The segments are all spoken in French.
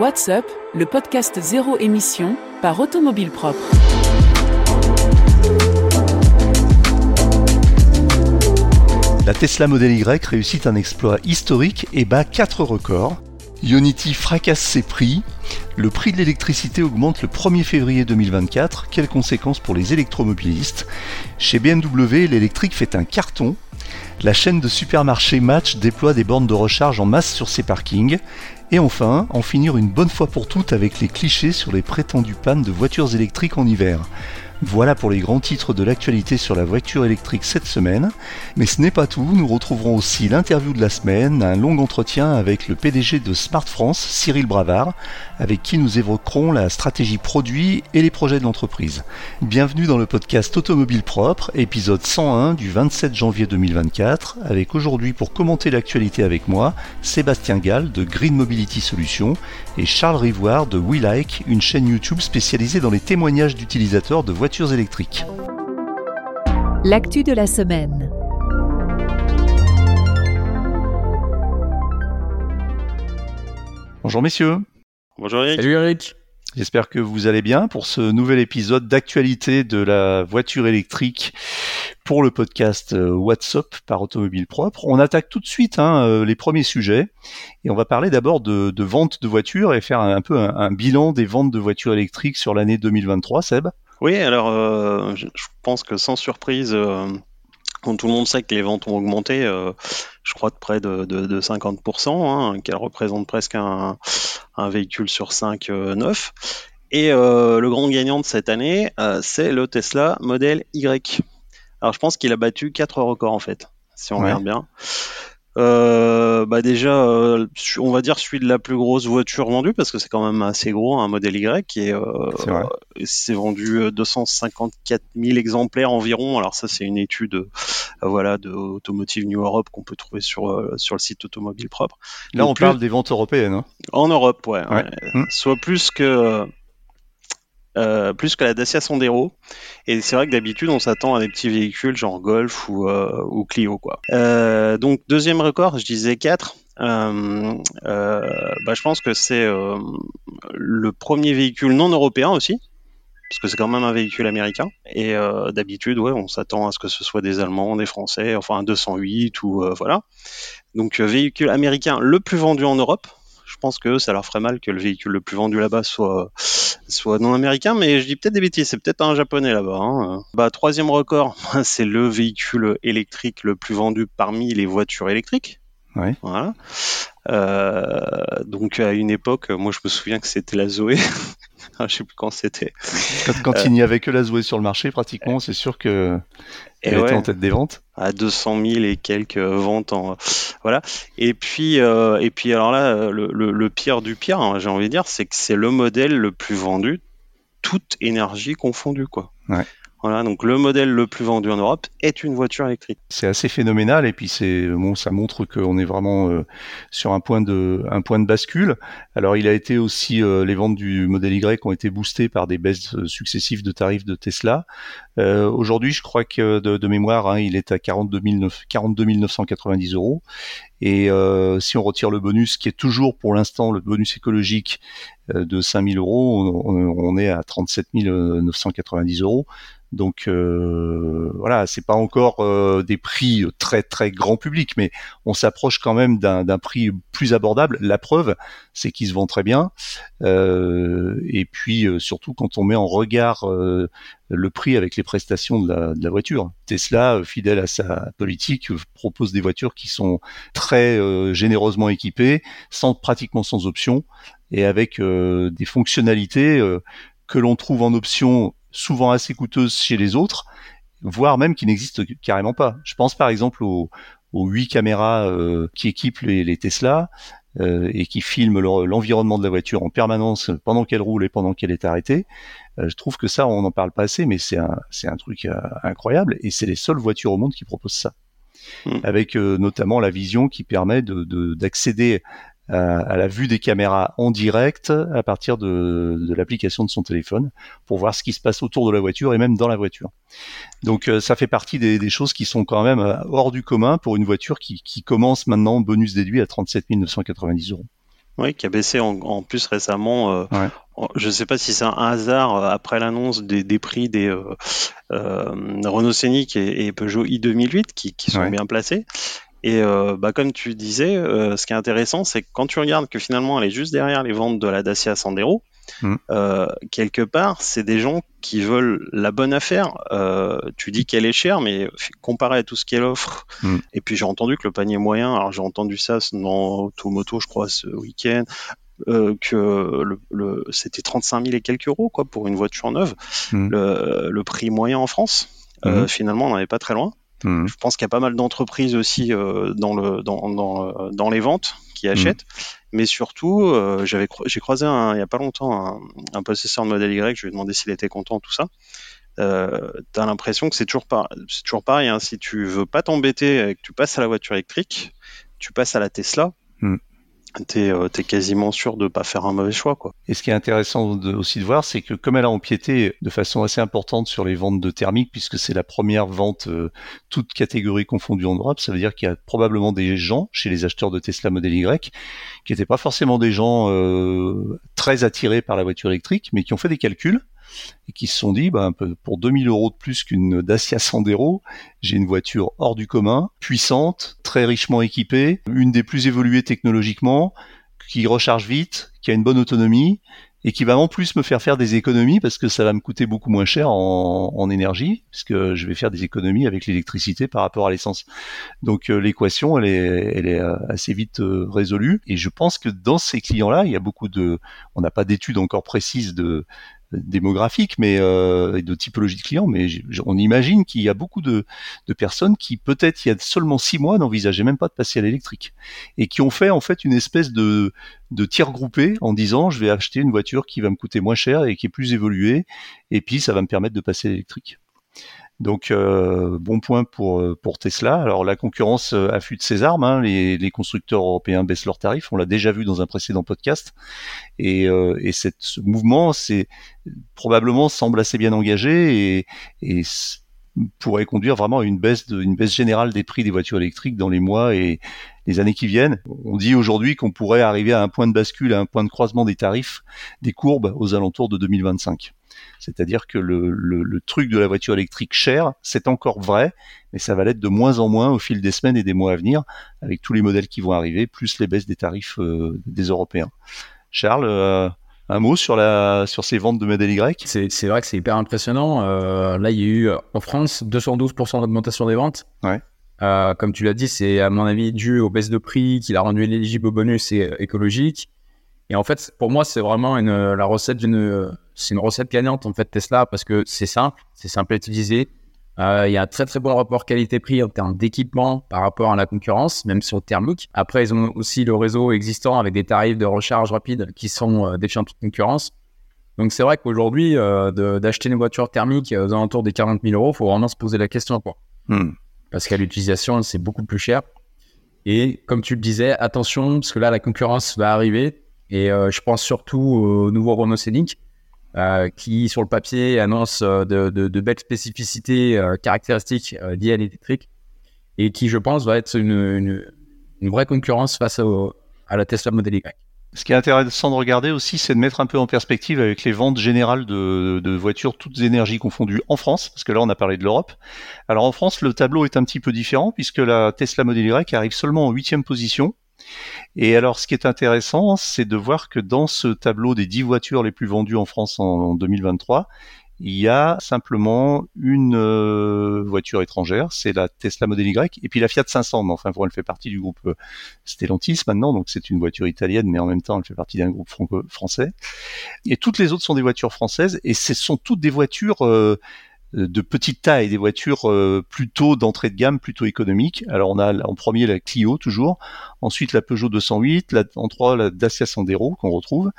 What's Up, le podcast zéro émission par Automobile Propre. La Tesla Model Y réussit un exploit historique et bat 4 records. Unity fracasse ses prix. Le prix de l'électricité augmente le 1er février 2024. Quelles conséquences pour les électromobilistes? Chez BMW, l'électrique fait un carton. La chaîne de supermarchés Match déploie des bornes de recharge en masse sur ses parkings. Et enfin, en finir une bonne fois pour toutes avec les clichés sur les prétendues pannes de voitures électriques en hiver. Voilà pour les grands titres de l'actualité sur la voiture électrique cette semaine. Mais ce n'est pas tout, nous retrouverons aussi l'interview de la semaine, un long entretien avec le PDG de Smart France, Cyril Bravard, avec qui nous évoquerons la stratégie produit et les projets de l'entreprise. Bienvenue dans le podcast Automobile Propre, épisode 101 du 27 janvier 2024, avec aujourd'hui pour commenter l'actualité avec moi, Sébastien Gall de Green Mobility Solutions et Charles Rivoire de WeLike, une chaîne YouTube spécialisée dans les témoignages d'utilisateurs de voitures électriques. L'actu de la semaine. Bonjour messieurs. Bonjour Eric. Salut Eric. J'espère que vous allez bien pour ce nouvel épisode d'actualité de la voiture électrique pour le podcast euh, WhatsApp par Automobile Propre. On attaque tout de suite hein, euh, les premiers sujets et on va parler d'abord de, de vente de voitures et faire un, peu un, un, bilan des ventes de voitures électriques sur l'année 2023, Seb. Oui, alors euh, je pense que sans surprise, euh, quand tout le monde sait que les ventes ont augmenté, euh, je crois de près de, de, de 50%, hein, qu'elles représentent presque un, un, véhicule sur 5 neuf. Et le grand gagnant de cette année, c'est le Tesla Model Y. Alors je pense qu'il a battu 4 records en fait, si on ouais. regarde bien. Euh, bah déjà, euh, on va dire celui de la plus grosse voiture vendue parce que c'est quand même assez gros, un modèle Y euh, c'est vendu 254 000 exemplaires environ. Alors ça, c'est une étude, voilà, de Automotive New Europe qu'on peut trouver sur sur le site Automobile Propre. Là, Donc, on plus... parle des ventes européennes. Hein en Europe, ouais. ouais. ouais. Mmh. Soit plus que euh, plus que la Dacia Sandero. Et c'est vrai que d'habitude, on s'attend à des petits véhicules genre Golf ou, euh, Clio. Quoi. Euh, donc, deuxième record, je disais 4. Euh, bah, je pense que c'est le premier véhicule non européen aussi. Parce que c'est quand même un véhicule américain. Et d'habitude, ouais, on s'attend à ce que ce soit des Allemands, des Français, enfin un 208 ou voilà. Donc, véhicule américain le plus vendu en Europe je pense que ça leur ferait mal que le véhicule le plus vendu là-bas soit soit non américain, mais je dis peut-être des bêtises, c'est peut-être un japonais là-bas. Hein. Bah troisième record, c'est le véhicule électrique le plus vendu parmi les voitures électriques. Ouais. Voilà. Euh, donc à une époque, moi je me souviens que c'était la Zoé. je sais plus quand c'était. Quand, quand euh... il n'y avait que la Zoé sur le marché, pratiquement, c'est sûr que elle était en tête des ventes. À 200 000 et quelques ventes en voilà. Et puis euh, et puis alors là, le, le, le pire du pire, hein, j'ai envie de dire, c'est que c'est le modèle le plus vendu, toute énergie confondue quoi. Ouais. Voilà, donc le modèle le plus vendu en Europe est une voiture électrique. C'est assez phénoménal et puis c'est bon, ça montre qu'on est vraiment euh, sur un point de un point de bascule. Alors il a été aussi euh, les ventes du modèle Y ont été boostées par des baisses successives de tarifs de Tesla. Euh, Aujourd'hui, je crois que de, mémoire, hein, il est à 42, 9, 42 990 euros. Et euh, si on retire le bonus, qui est toujours pour l'instant le bonus écologique euh, de 5000 euros, on, est à 37 990 euros. Donc euh, voilà, c'est pas encore euh, des prix très très grand public, mais on s'approche quand même d'un prix plus abordable. La preuve, c'est qu'ils se vend très bien. Euh, et puis euh, surtout quand on met en regard euh, le prix avec les prestations de la, de la voiture. Tesla, fidèle à sa politique, propose des voitures qui sont très généreusement équipées, sans pratiquement sans option, et avec des fonctionnalités que l'on trouve en option souvent assez coûteuses chez les autres, voire même qui n'existent carrément pas. Je pense par exemple aux, aux 8 caméras euh, qui équipent les, les Tesla euh, et qui filment l'environnement de la voiture en permanence pendant qu'elle roule et pendant qu'elle est arrêtée. Euh, je trouve que ça, on n'en parle pas assez, mais c'est un, un truc euh, incroyable et c'est les seules voitures au monde qui proposent ça. Mmh. Avec euh, notamment la vision qui permet de, de, d'accéder à la vue des caméras en direct à partir de, de l'application de son téléphone pour voir ce qui se passe autour de la voiture et même dans la voiture. Donc euh, ça fait partie des, des, choses qui sont quand même hors du commun pour une voiture qui, qui commence maintenant bonus déduit à 37 990 euros. Oui, qui a baissé en, plus récemment. Je ne sais pas si c'est un hasard après l'annonce des, prix des Renault Scénic et, Peugeot i2008 qui, sont bien placés. Et bah, comme tu disais, ce qui est intéressant, c'est que quand tu regardes que finalement elle est juste derrière les ventes de la Dacia Sandero, Mm. Euh, quelque part, c'est des gens qui veulent la bonne affaire. Euh, tu dis qu'elle est chère, mais comparé à tout ce qu'elle offre, mm. et puis j'ai entendu que le panier moyen, alors j'ai entendu ça dans Automoto, je crois, ce week-end, euh, que le, c'était 35 000 et quelques euros quoi pour une voiture neuve, mm. le, prix moyen en France. finalement, on n'en est pas très loin. Je pense qu'il y a pas mal d'entreprises aussi dans, le, dans, dans, dans les ventes qui achètent. Mais surtout, euh, j'avais j'ai croisé un, il y a pas longtemps un, un possesseur de modèle Y. Je lui ai demandé s'il était content, tout ça. Euh, T'as l'impression que c'est toujours, pas, c'est toujours pareil. Hein, si tu veux pas t'embêter et que tu passes à la voiture électrique, tu passes à la Tesla. Hmm t'es euh, quasiment sûr de pas faire un mauvais choix quoi. Et ce qui est intéressant aussi de voir, c'est que comme elle a empiété de façon assez importante sur les ventes de thermiques, puisque c'est la première vente euh, toute catégorie confondue en Europe, ça veut dire qu'il y a probablement des gens chez les acheteurs de Tesla Model Y qui n'étaient pas forcément des gens euh, très attirés par la voiture électrique, mais qui ont fait des calculs et qui se sont dit, bah, pour 2000 euros de plus qu'une Dacia Sandero, j'ai une voiture hors du commun, puissante, très richement équipée, une des plus évoluées technologiquement, qui recharge vite, qui a une bonne autonomie et qui va en plus me faire faire des économies parce que ça va me coûter beaucoup moins cher en, énergie puisque je vais faire des économies avec l'électricité par rapport à l'essence. Donc euh, l'équation elle est, elle est euh, assez vite euh, résolue et je pense que dans ces clients-là il y a beaucoup de, on n'a pas d'études encore précises de démographique mais euh, de typologie de clients, mais on imagine qu'il y a beaucoup de, de personnes qui peut-être il y a seulement six mois n'envisageaient même pas de passer à l'électrique et qui ont fait en fait une espèce de, de tir groupé en disant je vais acheter une voiture qui va me coûter moins cher et qui est plus évoluée et puis ça va me permettre de passer à l'électrique. Donc euh, bon point pour euh, pour Tesla. Alors la concurrence euh, affûte ses armes. Hein. Les, les, constructeurs européens baissent leurs tarifs. On l'a déjà vu dans un précédent podcast. Et, et cette, ce mouvement, c'est probablement semble assez bien engagé et, et pourrait conduire vraiment à une baisse, de, une baisse générale des prix des voitures électriques dans les mois et les années qui viennent. On dit aujourd'hui qu'on pourrait arriver à un point de bascule, à un point de croisement des tarifs, des courbes aux alentours de 2025. C'est-à-dire que le, le, truc de la voiture électrique chère, c'est encore vrai, mais ça va l'être de moins en moins au fil des semaines et des mois à venir, avec tous les modèles qui vont arriver, plus les baisses des tarifs euh, des Européens. Charles, euh, un mot sur la sur ces ventes de modèles Y? C'est vrai que c'est hyper impressionnant. Euh, là, il y a eu en France 212% d'augmentation des ventes. Ouais. comme tu l'as dit, c'est à mon avis dû aux baisses de prix qui l'a rendu éligible au bonus et écologique. Et en fait, pour moi, c'est vraiment une, la recette d'une, c'est une recette gagnante en fait Tesla parce que c'est simple, c'est simple à utiliser. Euh, il y a un très très bon rapport qualité-prix en termes d'équipement par rapport à la concurrence, même sur le thermique. Après, ils ont aussi le réseau existant avec des tarifs de recharge rapide qui sont euh, défiant toute concurrence. Donc c'est vrai qu'aujourd'hui, euh, d'acheter une voiture thermique aux alentours des 40 000 euros, il faut vraiment se poser la question. Quoi. Hmm. Parce qu'à l'utilisation, c'est beaucoup plus cher. Et comme tu le disais, attention, parce que là, la concurrence va arriver. Et euh, je pense surtout au nouveau Renault Scénic, euh, qui, sur le papier, annonce euh, de, belles spécificités caractéristiques liées à l'électrique et qui, je pense, va être une vraie concurrence face à la Tesla Model Y. Ce qui est intéressant de regarder aussi, c'est de mettre un peu en perspective avec les ventes générales de, de, voitures toutes énergies confondues en France, parce que là on a parlé de l'Europe. Alors en France, le tableau est un petit peu différent puisque la Tesla Model Y arrive seulement en huitième position et alors, ce qui est intéressant, c'est de voir que dans ce tableau des 10 voitures les plus vendues en France en, 2023, il y a simplement une euh, voiture étrangère, c'est la Tesla Model Y, et puis la Fiat 500. Mais enfin, elle fait partie du groupe euh, Stellantis maintenant, donc c'est une voiture italienne, mais en même temps, elle fait partie d'un groupe franco-français. Et toutes les autres sont des voitures françaises, et ce sont toutes des voitures euh, de petite taille, des voitures euh, plutôt d'entrée de gamme, plutôt économiques. Alors on a en premier la Clio toujours, ensuite la Peugeot 208, la, en 3 la Dacia Sandero qu'on retrouve,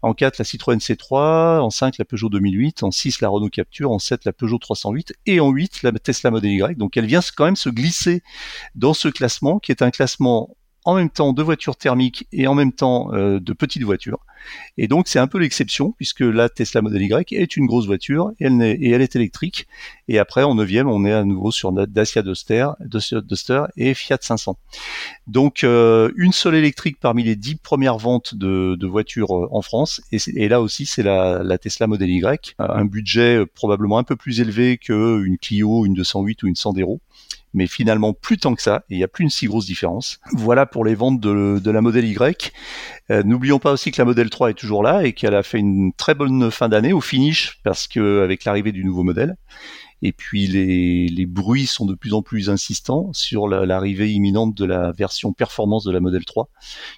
en 4 la Citroën C3, en 5 la Peugeot 2008, en 6 la Renault Capture, en 7 la Peugeot 308 et en 8 la Tesla Model Y. Donc elle vient quand même se glisser dans ce classement qui est un classement en même temps de voitures thermiques et en même temps euh, de petites voitures. Et donc c'est un peu l'exception puisque la Tesla Model Y est une grosse voiture et elle, est, électrique. Et après en neuvième, on est à nouveau sur Dacia Duster, Duster et Fiat 500. Donc euh, une seule électrique parmi les dix premières ventes de, voitures euh, en France. Et, là aussi c'est la, la, Tesla Model Y, un budget probablement un peu plus élevé qu'une Clio, une 208 ou une Sandero mais finalement plus tant que ça, et il n'y a plus une si grosse différence. Voilà pour les ventes de, la modèle Y. Euh, N'oublions pas aussi que la modèle 3 est toujours là et qu'elle a fait une très bonne fin d'année au finish, parce que avec l'arrivée du nouveau modèle. Et puis les, bruits sont de plus en plus insistants sur l'arrivée imminente de la version performance de la modèle 3,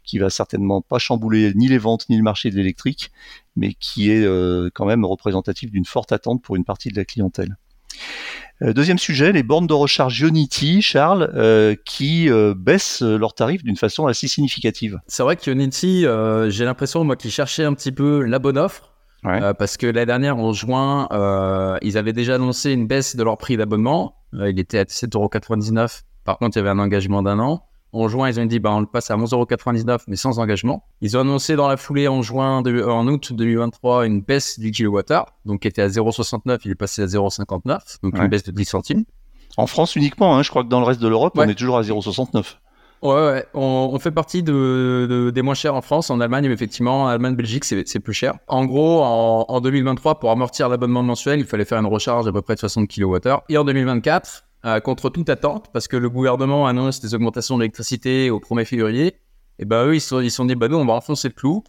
qui va certainement pas chambouler ni les ventes ni le marché de l'électrique, mais qui est euh, quand même représentatif d'une forte attente pour une partie de la clientèle. Euh, deuxième sujet, les bornes de recharge Unity, Charles, euh, qui euh, baissent leurs tarifs d'une façon assez significative. C'est vrai que Unity, j'ai l'impression, moi, qu'ils cherchaient un petit peu la bonne offre. parce que l'année dernière, en juin, ils avaient déjà annoncé une baisse de leur prix d'abonnement. il était à 7,99€. Par contre, il y avait un engagement d'un an. En juin, ils ont dit bah, on le passe à 11,99€, mais sans engagement. Ils ont annoncé dans la foulée en juin, en août 2023, une baisse du kilowattheure, donc qui était à 0,69, il est passé à 0,59, donc une baisse de 10 centimes. En France uniquement, hein, je crois que dans le reste de l'Europe, on est toujours à 0,69. Ouais, ouais. On, fait partie de, des moins chers en France. En Allemagne, effectivement, en Allemagne, Belgique, c'est plus cher. En gros, en, en 2023, pour amortir l'abonnement mensuel, il fallait faire une recharge à peu près de 60 kWh. Et en 2024, euh, contre toute attente, parce que le gouvernement annonce des augmentations d'électricité au 1er février, et ben eux, ils se sont, dit, bah nous, on va enfoncer le clou.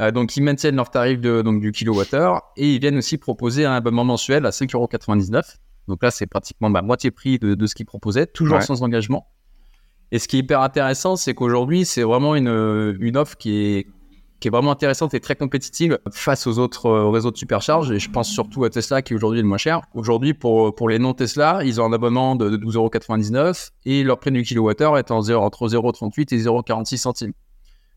Euh, donc, ils maintiennent leur tarif de, donc, du kilowattheure et ils viennent aussi proposer un abonnement mensuel à 5,99€. Donc là, c'est pratiquement bah, moitié prix de, de ce qu'ils proposaient, toujours sans engagement. Et ce qui est hyper intéressant, c'est qu'aujourd'hui, c'est vraiment une, une offre qui est qui est vraiment intéressante et très compétitive face aux autres euh, réseaux de supercharge. Et je pense surtout à Tesla qui aujourd'hui est le moins cher. Aujourd'hui, pour, pour les non-Tesla, ils ont un abonnement de 12,99€ et leur prix du kilowattheure est en entre 0,38 et 0,46 centimes.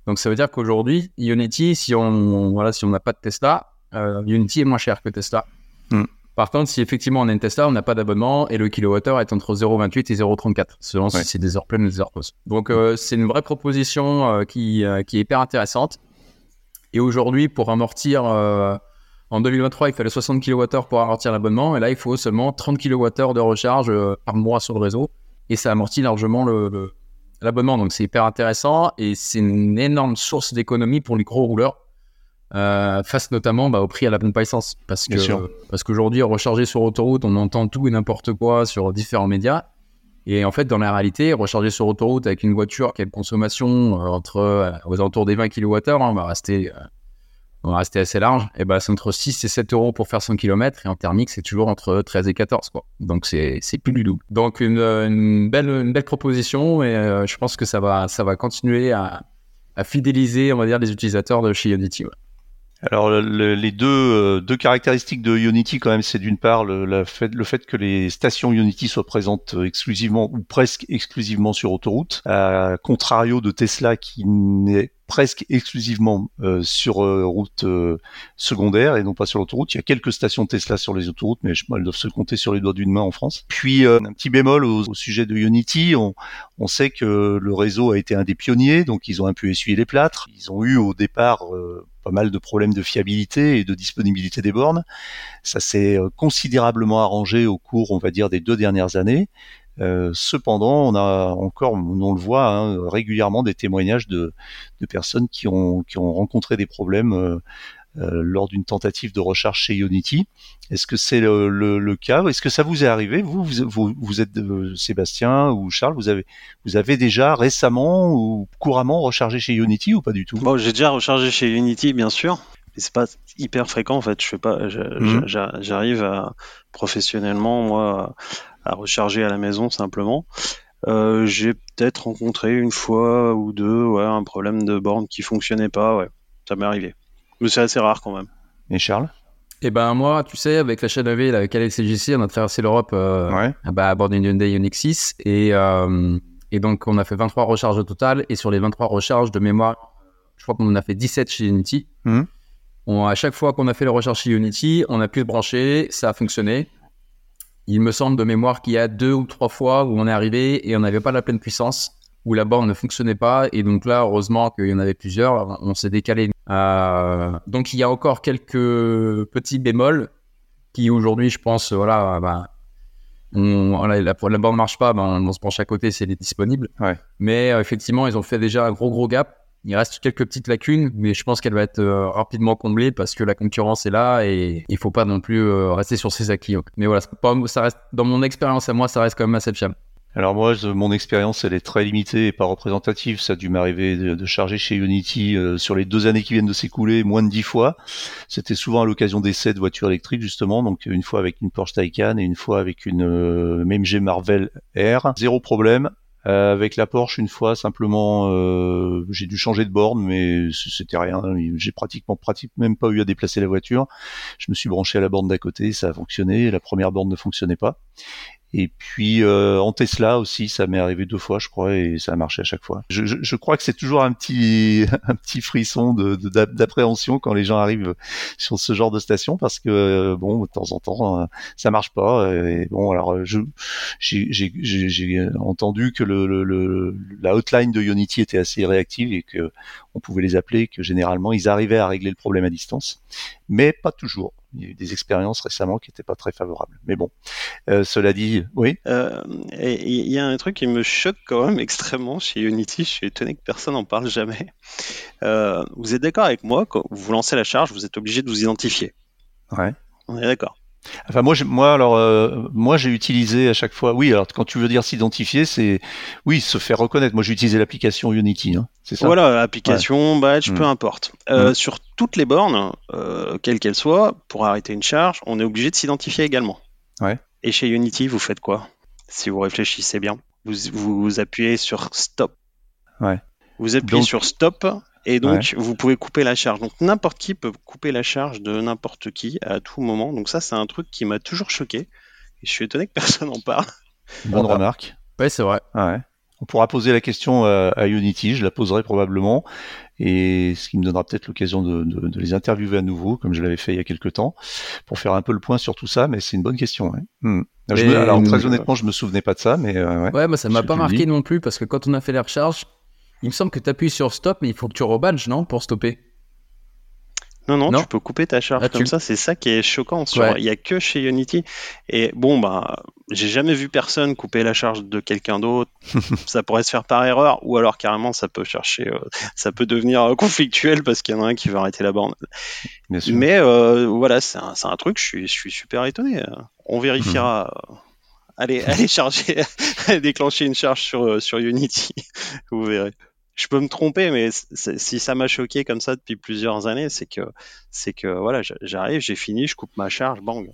Donc ça veut dire qu'aujourd'hui, Unity, si on voilà, si on n'a pas de Tesla, euh, Unity est moins cher que Tesla. Hmm. Par contre, si effectivement on a une Tesla, on n'a pas d'abonnement et le kilowattheure est entre 0,28 et 0,34 selon si c'est des heures pleines ou des heures pauses. Donc euh, c'est une vraie proposition qui, qui est hyper intéressante. Et aujourd'hui, pour amortir, euh, en 2023, il fallait 60 kWh pour amortir l'abonnement. Et là, il faut seulement 30 kWh de recharge euh, par mois sur le réseau. Et ça amortit largement l'abonnement. Donc, c'est hyper intéressant. Et c'est une énorme source d'économie pour les gros rouleurs. Euh, face notamment bah, au prix à la bonne essence. Parce que parce qu'aujourd'hui, recharger sur autoroute, on entend tout et n'importe quoi sur différents médias. Et en fait, dans la réalité, recharger sur autoroute avec une voiture qui a une consommation euh, entre euh, aux alentours des 20 kWh, hein, on va rester euh, on va rester assez large, et ben c'est entre 6 et 7 euros pour faire 100 km, et en thermique, c'est toujours entre 13 et 14, quoi. Donc c'est plus du double. Donc une, belle, une belle proposition, et je pense que ça va, ça va continuer à, à, fidéliser, on va dire, les utilisateurs de chez Unity. Alors les deux, euh, deux caractéristiques de Unity quand même, c'est d'une part le, fait, que les stations Unity soient présentes euh, exclusivement ou presque exclusivement sur autoroute, à contrario de Tesla qui n'est presque exclusivement euh, sur route secondaire et non pas sur l'autoroute. Il y a quelques stations Tesla sur les autoroutes, mais elles doivent se compter sur les doigts d'une main en France. Puis un petit bémol au, sujet de Unity, on sait que le réseau a été un des pionniers, donc ils ont un peu essuyé les plâtres. Ils ont eu au départ mal de problèmes de fiabilité et de disponibilité des bornes. Ça s'est euh, considérablement arrangé au cours, on va dire, des deux dernières années. Euh, cependant, on a encore, on le voit hein, régulièrement, des témoignages de, personnes qui ont, rencontré des problèmes euh, lors d'une tentative de recharge chez Unity. Est-ce que c'est le, le, cas? Est-ce que ça vous est arrivé? Vous, vous, vous, êtes euh, Sébastien ou Charles Vous avez, vous avez déjà récemment ou couramment rechargé chez Unity ou pas du tout? Bon, j'ai déjà rechargé chez Unity, bien sûr. Mais c'est pas hyper fréquent en fait. Je fais pas, mhm. j'arrive professionnellement moi à recharger à la maison simplement. Euh, j'ai peut-être rencontré une fois ou deux ouais, un problème de borne qui fonctionnait pas. Ouais, ça m'est arrivé. Mais c'est assez rare quand même. Et Charles? Eh ben moi, tu sais, avec la chaîne AV, avec Alex CGC, on a traversé l'Europe euh, bah, à bord d'une Hyundai Ioniq 6 et, euh, et donc on a fait 23 recharges au total et sur les 23 recharges de mémoire, je crois qu'on en a fait 17 chez Unity. Mmh. à chaque fois qu'on a fait les recharges chez Unity, on a pu se brancher, ça a fonctionné. Il me semble de mémoire qu'il y a deux ou trois fois où on est arrivé et on n'avait pas la pleine puissance, où la borne ne fonctionnait pas. Et donc là, heureusement qu'il y en avait plusieurs, on s'est décalé donc il y a encore quelques petits bémols qui aujourd'hui, je pense, voilà, bah, on, la, la, la, borne marche pas, ben, on se penche à côté, c'est disponible. Ouais. Mais effectivement, ils ont fait déjà un gros gros gap. Il reste quelques petites lacunes, mais je pense qu'elle va être euh, rapidement comblée parce que la concurrence est là et il faut pas non plus euh, rester sur ses acquis. Mais voilà, pas, ça reste, dans mon expérience à moi, ça reste quand même assez fiable. Alors moi, mon expérience, elle est très limitée et pas représentative. Ça a dû m'arriver de, charger chez Unity euh, sur les deux années qui viennent de s'écouler moins de dix fois. C'était souvent à l'occasion d'essais de voitures électriques justement, donc une fois avec une Porsche Taycan et une fois avec une euh, MG Marvel R. Zéro problème. Euh, avec la Porsche, une fois simplement, euh, j'ai dû changer de borne, mais c'était rien. J'ai pratiquement, pratiquement même pas eu à déplacer la voiture. Je me suis branché à la borne d'à côté, ça a fonctionné. La première borne ne fonctionnait pas. Et puis euh, en Tesla aussi, ça m'est arrivé deux fois, je crois, et ça a marché à chaque fois. Je, je, je crois que c'est toujours un petit un petit frisson de, d'appréhension quand les gens arrivent sur ce genre de station parce que euh, bon, de temps en temps, euh, ça marche pas. Et bon, alors je j'ai, entendu que le, le, la hotline de Unity était assez réactive et que on pouvait les appeler, que généralement ils arrivaient à régler le problème à distance, mais pas toujours. Il y a eu des expériences récemment qui n'étaient pas très favorables. Mais bon, euh, cela dit, oui. Euh, il y a un truc qui me choque quand même extrêmement chez Unity. Je suis étonné que personne n'en parle jamais. Euh, vous êtes d'accord avec moi quand vous lancez la charge, vous êtes obligé de vous identifier. Ouais. On est d'accord. Enfin moi, moi alors euh, moi j'ai utilisé à chaque fois. Oui, alors quand tu veux dire s'identifier, c'est oui se faire reconnaître. Moi j'ai utilisé l'application Unity, hein, c'est ça. Voilà, application, badge, peu mm. importe. Euh, mm. Sur toutes les bornes, euh, quelles qu'elles soient, pour arrêter une charge, on est obligé de s'identifier également. Ouais. Et chez Unity, vous faites quoi? Si vous réfléchissez bien, vous, vous appuyez sur Stop. Ouais. Vous appuyez sur Stop et donc, vous pouvez couper la charge. Donc, n'importe qui peut couper la charge de n'importe qui à tout moment. Donc, ça, c'est un truc qui m'a toujours choqué. Et je suis étonné que personne n'en parle. Bonne remarque. Ouais, c'est vrai. Ouais. On pourra poser la question à, Unity, je la poserai probablement, et ce qui me donnera peut-être l'occasion de, de, les interviewer à nouveau, comme je l'avais fait il y a quelques temps, pour faire un peu le point sur tout ça, mais c'est une bonne question. Ouais. Hmm. alors très honnêtement, je me souvenais pas de ça, mais euh, ouais. Ouais, bah, ça m'a pas marqué non plus, parce que quand on a fait les recharges, il me semble que tu appuies sur stop, mais il faut que tu rebadges, non Pour stopper. Non, non, tu peux couper ta charge ah, comme ça. C'est ça qui est choquant. Il n'y a que chez Unity. Et bon, bah, j'ai jamais vu personne couper la charge de quelqu'un d'autre. ça pourrait se faire par erreur, ou alors carrément, ça peut chercher, euh, ça peut devenir euh, conflictuel parce qu'il y en a un qui veut arrêter la borne. Mais euh, voilà, c'est un, un, truc. Je suis, je suis super étonné. On vérifiera. Allez, allez charger, déclencher une charge sur, sur Unity. Vous verrez je peux me tromper, mais si ça m'a choqué comme ça depuis plusieurs années, c'est que, c'est que voilà, j'arrive, j'ai fini, je coupe ma charge, bang.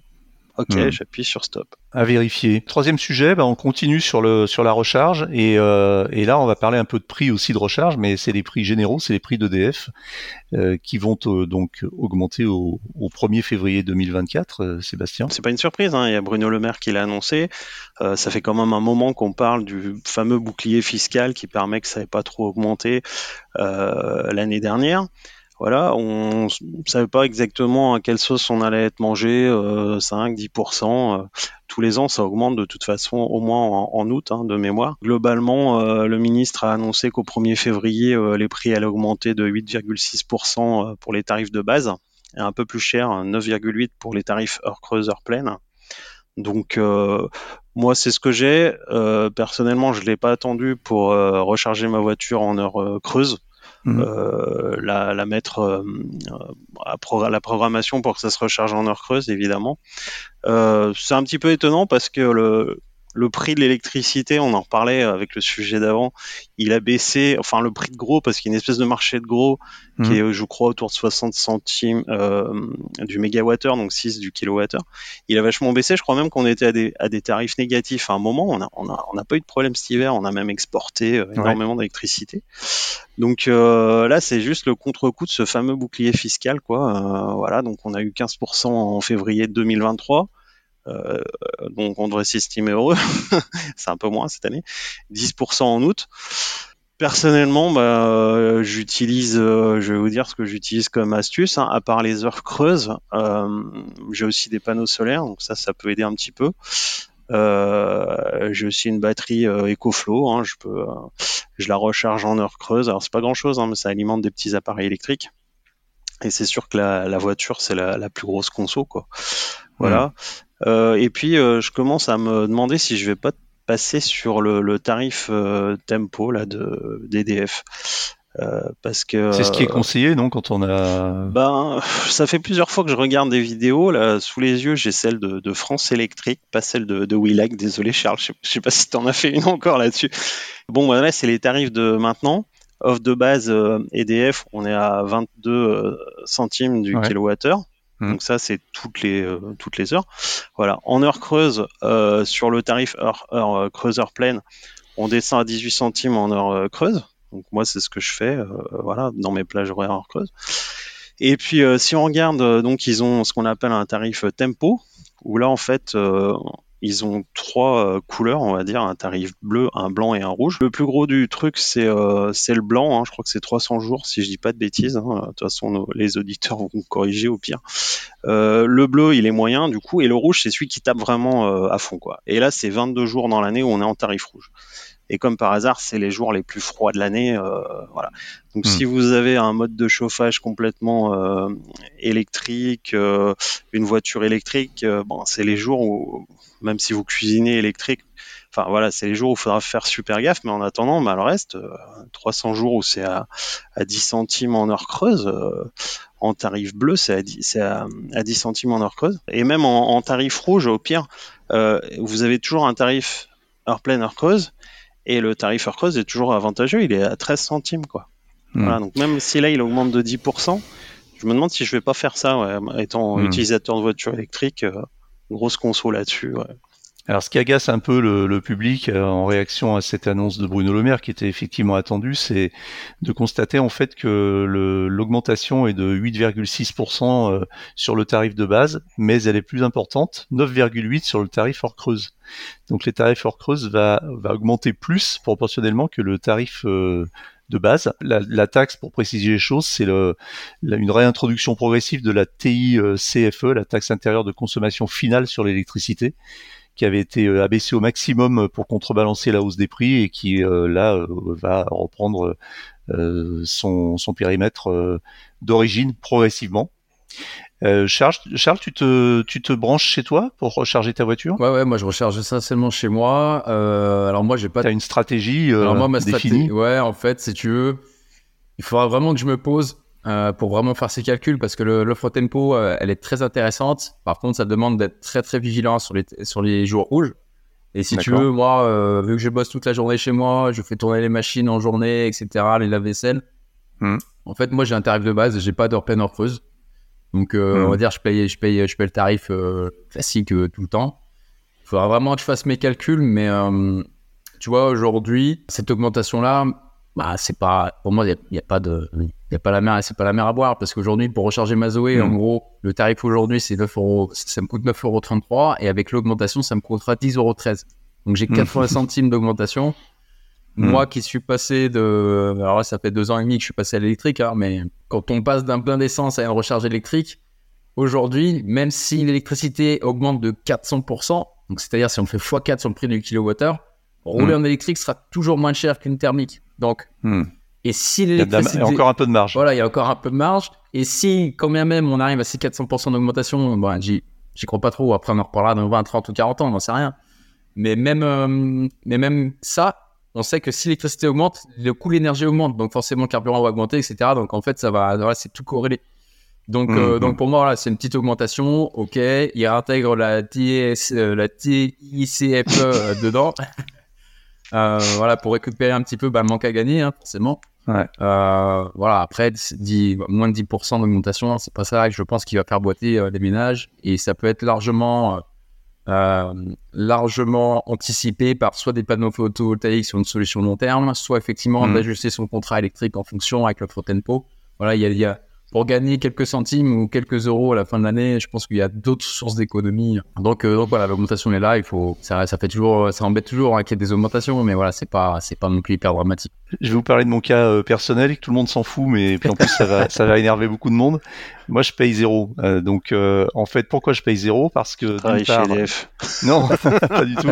Ok, hmm. j'appuie sur stop. À vérifier. Troisième sujet, bah, on continue sur le sur la recharge et, euh, et là on va parler un peu de prix aussi de recharge, mais c'est les prix généraux, c'est les prix d'EDF euh, qui vont euh, donc augmenter au, au, 1er février 2024. Euh, Sébastien. C'est pas une surprise, hein. il y a Bruno Le Maire qui l'a annoncé. Euh, ça fait quand même un moment qu'on parle du fameux bouclier fiscal qui permet que ça n'ait pas trop augmenté l'année dernière voilà, on ne savait pas exactement à quelle sauce on allait être mangé, 5, 10%. Euh, tous les ans, ça augmente de toute façon, au moins en, août, hein, de mémoire. Globalement, euh, le ministre a annoncé qu'au 1er février, euh, les prix allaient augmenter de 8,6% pour les tarifs de base, et un peu plus cher, 9,8% pour les tarifs heure creuse, heure pleine. Donc moi c'est ce que j'ai. personnellement je l'ai pas attendu pour recharger ma voiture en heure creuse. Mhm. Euh, la, la, mettre euh, à, la programmation pour que ça se recharge en heure creuse, évidemment. Euh, c'est un petit peu étonnant parce que le, le prix de l'électricité, on en reparlait avec le sujet d'avant, il a baissé, enfin le prix de gros, parce qu'il y a une espèce de marché de gros qui mhm. est, je crois, autour de 60 centimes euh, du mégawattheure, donc 6 du kilowattheure. Il a vachement baissé, je crois même qu'on était à des, à des, tarifs négatifs à un moment, on n'a on a, on a pas eu de problème cet hiver, on a même exporté euh, énormément d'électricité. Donc euh, là, c'est juste le contre-coup de ce fameux bouclier fiscal, quoi. Euh, voilà, donc on a eu 15% en février 2023. Euh, donc on devrait s'estimer heureux. c'est un peu moins cette année. 10% en août. Personnellement, bah, euh, j'utilise, euh, je vais vous dire ce que j'utilise comme astuce. Hein. à part les heures creuses, j'ai aussi des panneaux solaires, donc ça, ça peut aider un petit peu. j'ai aussi une batterie EcoFlow. Hein. je la recharge en heure creuse. Alors c'est pas grand chose, hein, mais ça alimente des petits appareils électriques. Et c'est sûr que la, voiture, c'est la, plus grosse conso, quoi. Voilà. Euh, et puis, euh, je commence à me demander si je vais pas passer sur le, tarif euh, tempo là de d'EDF. parce que c'est ce qui est conseillé non quand on a ben ça fait plusieurs fois que je regarde des vidéos. Là sous les yeux j'ai celle de, France Électrique pas celle de, de Willac désolé Charles je sais, sais pas si tu en as fait une encore là-dessus. Bon voilà c'est les tarifs de maintenant. Off de base EDF, on est à 22 centimes du kilowattheure. Mmh. Donc ça, c'est toutes les toutes les heures. Voilà. En heure creuse, sur le tarif heure, heure creuse heure pleine, on descend à 18 centimes en heure creuse. Donc moi, c'est ce que je fais, voilà, dans mes plages horaires heure creuse. Et puis, si on regarde, donc ils ont ce qu'on appelle un tarif tempo, où là, en fait, ils ont trois euh, couleurs, on va dire, un tarif bleu, un blanc et un rouge. Le plus gros du truc, c'est euh, le blanc. Hein. je crois que c'est 300 jours, si je dis pas de bêtises. Hein. De toute façon, les auditeurs vont corriger au pire. Euh, le bleu, il est moyen, du coup, et le rouge, c'est celui qui tape vraiment à fond, quoi. Et là, c'est 22 jours dans l'année où on est en tarif rouge. Et comme par hasard, c'est les jours les plus froids de l'année, euh, voilà. Donc, si hmm. vous avez un mode de chauffage complètement euh, électrique, une voiture électrique, bon, c'est les jours où même si vous cuisinez électrique, enfin voilà, c'est les jours où il faudra faire super gaffe, mais en attendant, bah, le reste, 300 euh, jours où c'est à, 10 centimes en heure creuse, euh, en tarif bleu, c'est à, 10, à, 10 centimes en heure creuse, et même en, tarif rouge, au pire, euh, vous avez toujours un tarif heure pleine, heure creuse, et le tarif creuse est toujours avantageux, il est à 13 centimes, quoi. Hmm. Voilà, donc même si là il augmente de 10%, je me demande si je vais pas faire ça, étant hmm. utilisateur de voiture électrique grosse conso là-dessus. Alors, ce qui agace un peu le, public euh, en réaction à cette annonce de Bruno Le Maire, qui était effectivement attendue, c'est de constater en fait que l'augmentation est de 8,6% euh, sur le tarif de base, mais elle est plus importante, 9,8 sur le tarif hors creuse. Donc, les tarifs hors creuse va, va augmenter plus proportionnellement que le tarif euh, de base. La, taxe, pour préciser les choses, c'est une réintroduction progressive de la TICFE, la taxe intérieure de consommation finale sur l'électricité, qui avait été euh, abaissée au maximum pour contrebalancer la hausse des prix et qui euh, là euh, va reprendre son, son périmètre d'origine progressivement. Euh, Charles, Charles, tu te, tu te branches chez toi pour recharger ta voiture? Ouais, ouais, moi je recharge essentiellement chez moi. Euh, alors moi j'ai pas. T'as une stratégie euh, alors moi, ma stratégie, ouais, en fait, si tu veux, il faudra vraiment que je me pose euh, pour vraiment faire ces calculs parce que l'offre tempo, euh, elle est très intéressante. Par contre, ça demande d'être très très vigilant sur les sur les jours rouges. Et si tu veux, moi, euh, vu que je bosse toute la journée chez moi, je fais tourner les machines en journée, etc., les lave-vaisselle. Hmm. En fait, moi, j'ai un tarif de base, j'ai pas d'heure pleine, heure creuse. Donc, on va hmm. dire, je paye, je paye, je paye le tarif classique tout le temps. Il faudra vraiment que je fasse mes calculs, mais tu vois, aujourd'hui, cette augmentation-là, bah, c'est pas, pour moi, il n'y a, pas de, il a pas la mer, c'est pas la mer à boire, parce qu'aujourd'hui, pour recharger ma Zoé, en hmm. gros, le tarif aujourd'hui, c'est 9 euros, ça me coûte 9,33 euros, et avec l'augmentation, ça me coûtera 10,13 euros. Donc, j'ai 80 hmm. centimes d'augmentation. Hmm. Moi qui suis passé de. Alors là, ça fait deux ans et demi que je suis passé à l'électrique, hein, mais quand on passe d'un plein d'essence à une recharge électrique, aujourd'hui, même si l'électricité augmente de 400%, donc c'est-à-dire si on fait x4 sur le prix du kilowattheure, rouler hmm. en électrique sera toujours moins cher qu'une thermique. Donc, hmm. et si l'électricité. Il y a encore un peu de marge. Voilà, il y a encore un peu de marge. Et si, quand même, on arrive à ces 400% d'augmentation, bon, j'y, crois pas trop. Après, on en reparlera dans 20, 30 ou 40 ans, on n'en sait rien. Mais même, euh, mais même ça, on sait que si l'électricité augmente, le coût de l'énergie augmente, donc forcément le carburant va augmenter, etc. Donc en fait, ça va, voilà, c'est tout corrélé. Donc, mmh, euh, donc pour moi, voilà, c'est une petite augmentation, ok. Il intègre la, TS, euh, la TICFE dedans, voilà, pour récupérer un petit peu bah, le manque à gagner, hein, forcément. Ouais. voilà, après, dit, moins de 10% d'augmentation, c'est pas ça que je pense qu'il va faire boiter les ménages, et ça peut être largement euh, largement anticipé par soit des panneaux photovoltaïques sur une solution long terme, soit effectivement mmh. d'ajuster son contrat électrique en fonction avec l'offre tempo. Voilà, il y a, y a pour gagner quelques centimes ou quelques euros à la fin de l'année, je pense qu'il y a d'autres sources d'économie. Donc, euh, donc voilà, l'augmentation est là. Il faut, ça, fait toujours, ça embête toujours hein, qu'il y ait des augmentations, mais voilà, c'est pas, c'est pas non plus hyper dramatique. Je vais vous parler de mon cas euh, personnel, que tout le monde s'en fout, mais puis en plus ça va énerver beaucoup de monde. Moi, je paye zéro. Euh, donc, euh, en fait, pourquoi je paye zéro? Parce que d'une part, non, pas du tout.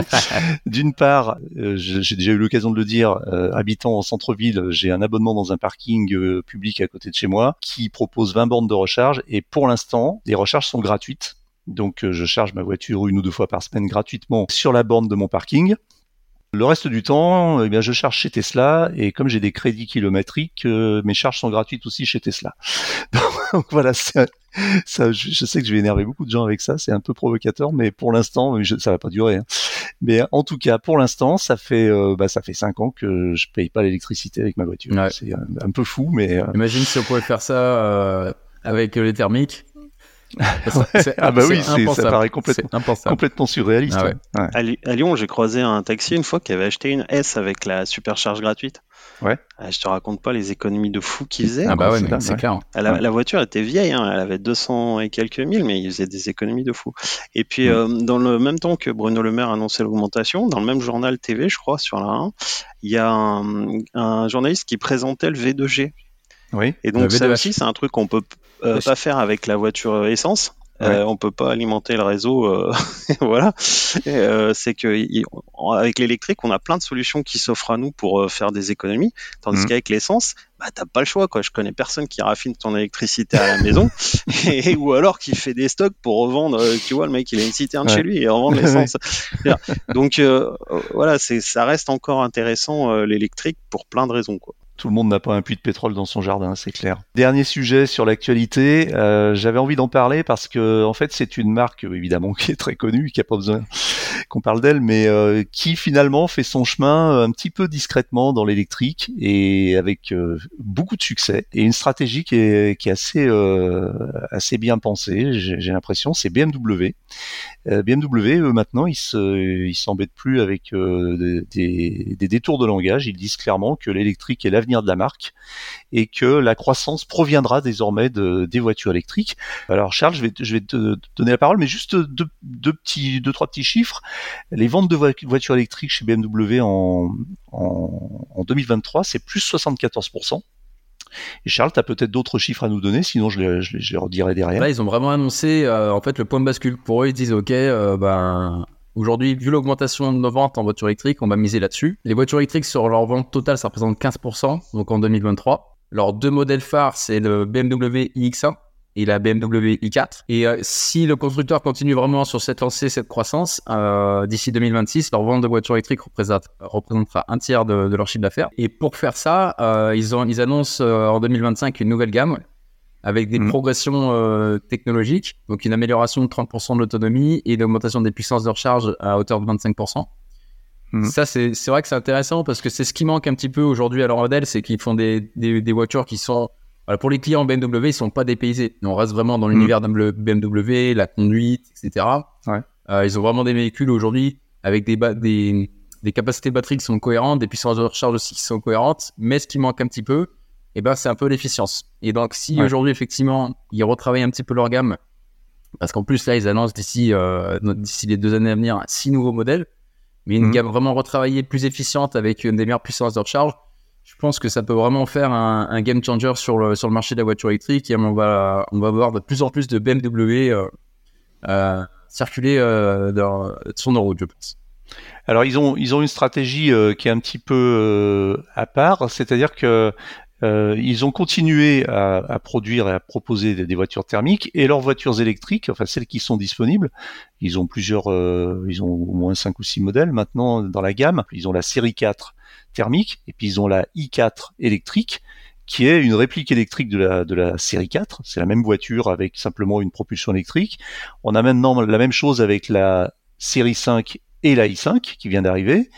D'une part, j'ai déjà eu l'occasion de le dire, habitant en centre-ville, j'ai un abonnement dans un parking public à côté de chez moi qui propose propose 20 bornes de recharge et pour l'instant, les recharges sont gratuites. Donc je charge ma voiture une ou deux fois par semaine gratuitement sur la borne de mon parking. Le reste du temps, eh bien, je charge chez Tesla et comme j'ai des crédits kilométriques, euh, mes charges sont gratuites aussi chez Tesla. Donc voilà, ça, je, sais que je vais énerver beaucoup de gens avec ça, c'est un peu provocateur, mais pour l'instant, ça va pas durer. Hein. Mais en tout cas, pour l'instant, ça fait euh, bah, ça fait cinq ans que je paye pas l'électricité avec ma voiture. C'est un, peu fou, mais euh, imagine si on pouvait faire ça avec les thermiques ah bah oui, ça paraît complètement, complètement surréaliste. Ah à, Lyon, j'ai croisé un taxi une fois qui avait acheté une S avec la supercharge gratuite. Ouais. Ah, je te raconte pas les économies de fou qu'il faisait. Ah bah ouais, c'est clair. La, voiture était vieille, hein, elle avait 200 et quelques mille, mais il faisait des économies de fou. Et puis, mm. euh, dans le même temps que Bruno Le Maire annonçait l'augmentation, dans le même journal TV, je crois, sur la 1, il y a un journaliste qui présentait le V2G. Oui. Et donc ça aussi, c'est un truc qu'on peut euh, pas faire avec la voiture essence. Euh, on peut pas alimenter le réseau, euh, voilà. Euh, c'est que avec l'électrique, on a plein de solutions qui s'offrent à nous pour euh, faire des économies, tandis mmh. qu'avec l'essence, bah t'as pas le choix quoi. Je connais personne qui raffine ton électricité à la maison, et, ou alors qui fait des stocks pour revendre. tu vois, le mec il a une citerne chez lui et revend l'essence. Donc voilà, c'est ça reste encore intéressant l'électrique pour plein de raisons quoi tout le monde n'a pas un puits de pétrole dans son jardin, c'est clair. Dernier sujet sur l'actualité, euh, j'avais envie d'en parler parce que en fait c'est une marque évidemment qui est très connue, qui a pas besoin qu'on parle d'elle, mais euh, qui finalement fait son chemin euh, un petit peu discrètement dans l'électrique et avec beaucoup de succès et une stratégie qui est, assez assez bien pensée. J'ai l'impression, c'est BMW. BMW eux, maintenant ils se s'embêtent plus avec des détours de langage. Ils disent clairement que l'électrique est l'avenir de la marque et que la croissance proviendra désormais de, des voitures électriques. Alors Charles, je vais, je vais te, donner la parole, mais juste deux, petits, deux trois petits chiffres. Les ventes de voitures électriques chez BMW en, en, 2023, c'est plus 74%. Et Charles, tu as peut-être d'autres chiffres à nous donner, sinon je les, je redirai derrière. Là, ils ont vraiment annoncé euh, en fait le point de bascule. Pour eux, ils disent OK, euh, ben Aujourd'hui, vu l'augmentation de nos ventes en voitures électriques, on va miser là-dessus. Les voitures électriques, sur leur vente totale, ça représente 15%, donc en 2023. Leurs deux modèles phares, c'est le BMW iX1 et la BMW i4. Et euh, si le constructeur continue vraiment sur cette lancée, cette croissance, euh, d'ici 2026, leur vente de voitures électriques représentera un tiers de, leur chiffre d'affaires. Et pour faire ça, euh, ils, ils annoncent en 2025 une nouvelle gamme avec des mmh. progressions euh, technologiques, donc une amélioration de 30% de l'autonomie et l'augmentation des puissances de recharge à hauteur de 25%. Mmh. Ça, c'est vrai que c'est intéressant parce que c'est ce qui manque un petit peu aujourd'hui à leur modèle, c'est qu'ils font des, des, des, voitures qui sont... Pour les clients BMW, ils sont pas dépaysés. On reste vraiment dans mmh. l'univers de BMW, la conduite, etc. Ouais. Euh, ils ont vraiment des véhicules aujourd'hui avec des, des, des capacités de batterie qui sont cohérentes, des puissances de recharge aussi qui sont cohérentes, mais ce qui manque un petit peu, eh ben, c'est un peu l'efficience. Et donc, si aujourd'hui, effectivement, ils retravaillent un petit peu leur gamme, parce qu'en plus, là, ils annoncent d'ici euh, d'ici les deux années à venir six nouveaux modèles, mais une mhm. gamme vraiment retravaillée, plus efficiente, avec une des meilleures puissances de recharge, je pense que ça peut vraiment faire un, game changer sur le, sur le marché de la voiture électrique et on va, on va voir de plus en plus de BMW euh, euh, circuler dans, sur nos routes, je pense. Alors ils ont ils ont une stratégie qui est un petit peu à part, c'est-à-dire que euh, ils ont continué à, à, produire et à proposer des, voitures thermiques et leurs voitures électriques, enfin celles qui sont disponibles. Ils ont plusieurs, euh, ils ont au moins cinq ou six modèles maintenant dans la gamme. Ils ont la série 4 thermique et puis ils ont la i4 électrique qui est une réplique électrique de la, de la série 4. C'est la même voiture avec simplement une propulsion électrique. On a maintenant la même chose avec la série 5 et la i5 qui vient d'arriver.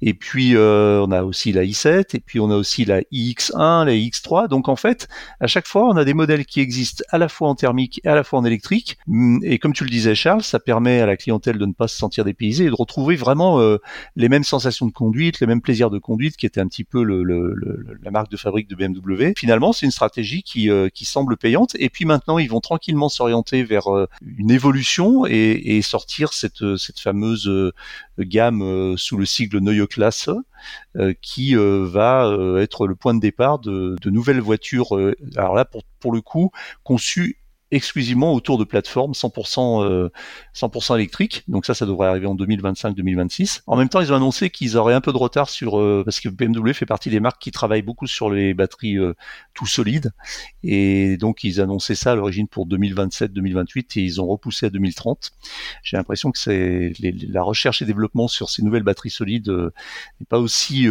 Et puis euh, on a aussi la i7 et puis on a aussi la iX1, la iX3. Donc en fait, à chaque fois, on a des modèles qui existent à la fois en thermique et à la fois en électrique. Mm, et comme tu le disais, Charles, ça permet à la clientèle de ne pas se sentir dépaysée et de retrouver vraiment euh, les mêmes sensations de conduite, les mêmes plaisirs de conduite qui étaient un petit peu le, le, la marque de fabrique de BMW. Finalement, c'est une stratégie qui, euh, qui semble payante. Et puis maintenant, ils vont tranquillement s'orienter vers une évolution et, et, sortir cette, cette fameuse gamme sous le sigle Neue classe euh, qui euh, va euh, être le point de départ de, nouvelles voitures. alors là, pour, pour le coup, conçues exclusivement autour de plateformes 100%, 100% électriques. Donc ça, ça devrait arriver en 2025-2026. En même temps, ils ont annoncé qu'ils auraient un peu de retard sur, parce que BMW fait partie des marques qui travaillent beaucoup sur les batteries tout solides. Et donc, ils annonçaient ça à l'origine pour 2027-2028 et ils ont repoussé à 2030. J'ai l'impression que c'est la recherche et développement sur ces nouvelles batteries solides n'est pas aussi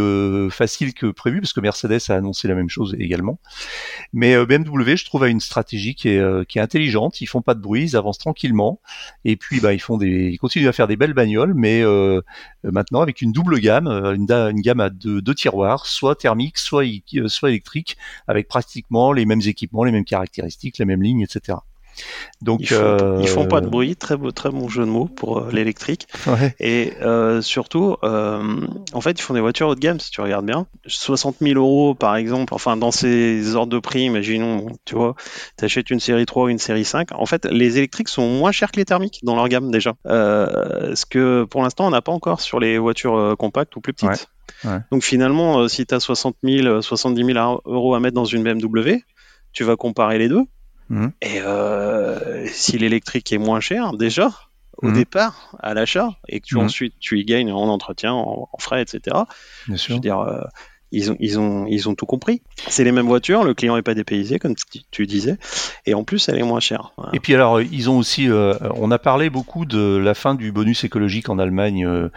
facile que prévu parce que Mercedes a annoncé la même chose également. Mais BMW, je trouve, a une stratégie qui est, qui est intelligente. Ils font pas de bruit, ils avancent tranquillement. Et puis, bah, ils font des, continuent à faire des belles bagnoles, mais euh, maintenant avec une double gamme, euh, une, gamme à deux, tiroirs, soit thermique, soit, soit électrique, avec pratiquement les mêmes équipements, les mêmes caractéristiques, la même ligne, etc. Donc ils font, euh... font pas de bruit, très beau, très bon jeu de mots pour euh, l'électrique. Ouais. Et euh, surtout, euh, en fait, ils font des voitures haut de gamme si tu regardes bien. 60 000 euros par exemple, enfin dans ces ordres de prix, imaginons, tu vois, t'achètes une série 3 ou une série 5. En fait, les électriques sont moins chers que les thermiques dans leur gamme déjà. Euh, ce que pour l'instant on n'a pas encore sur les voitures euh, compactes ou plus petites. Ouais. Ouais. Donc finalement, si tu as 60 000, 70 000 euros à mettre dans une BMW, tu vas comparer les deux Mmh. Et euh, si l'électrique est moins cher, déjà, au mmh. départ, à l'achat, et que tu, mmh. ensuite tu y gagnes en entretien, en, en frais, etc. Bien sûr. Je veux dire, euh, ils ont, ils ont, ils ont tout compris. C'est les mêmes voitures, le client n'est pas dépaysé, comme tu, disais, et en plus, elle est moins chère. Et puis alors, ils ont aussi, euh, on a parlé beaucoup de la fin du bonus écologique en Allemagne euh,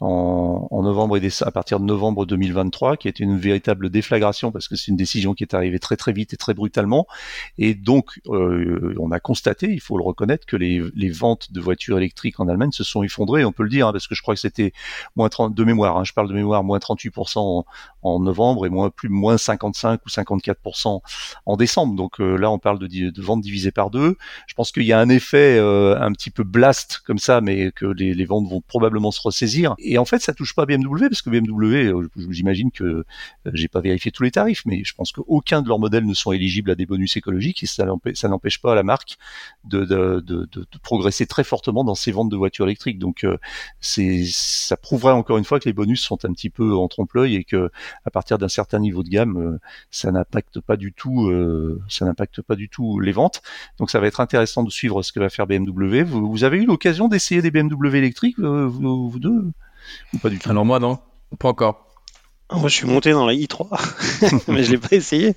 en, novembre et à partir de novembre 2023, qui est une véritable déflagration parce que c'est une décision qui est arrivée très très vite et très brutalement. Et donc, euh, on a constaté, il faut le reconnaître, que les, les, ventes de voitures électriques en Allemagne se sont effondrées. On peut le dire hein, parce que je crois que c'était moins 30 de mémoire. Hein, je parle de mémoire, moins 38% en, en novembre et moins plus moins 55 ou 54% en décembre. Donc euh, là, on parle de, de ventes divisées par deux. Je pense qu'il y a un effet euh, un petit peu blast comme ça, mais que les, les, ventes vont probablement se ressaisir. Et en fait, ça touche pas BMW parce que BMW, euh, j'imagine que j'ai pas vérifié tous les tarifs, mais je pense qu'aucun de leurs modèles ne sont éligibles à des bonus écologiques et ça n'empêche pas la marque de, de, de, progresser très fortement dans ses ventes de voitures électriques. Donc c'est ça prouverait encore une fois que les bonus sont un petit peu en trompe-l'œil et que à partir d'un certain niveau de gamme, euh, ça n'impacte pas du tout, euh, ça n'impacte pas du tout les ventes. Donc ça va être intéressant de suivre ce que va faire BMW. Vous, vous avez eu l'occasion d'essayer des BMW électriques, euh, vous, vous, deux, ou pas du tout? Alors moi non, pas encore. Moi, je suis monté dans la i3, mais je l'ai pas essayé.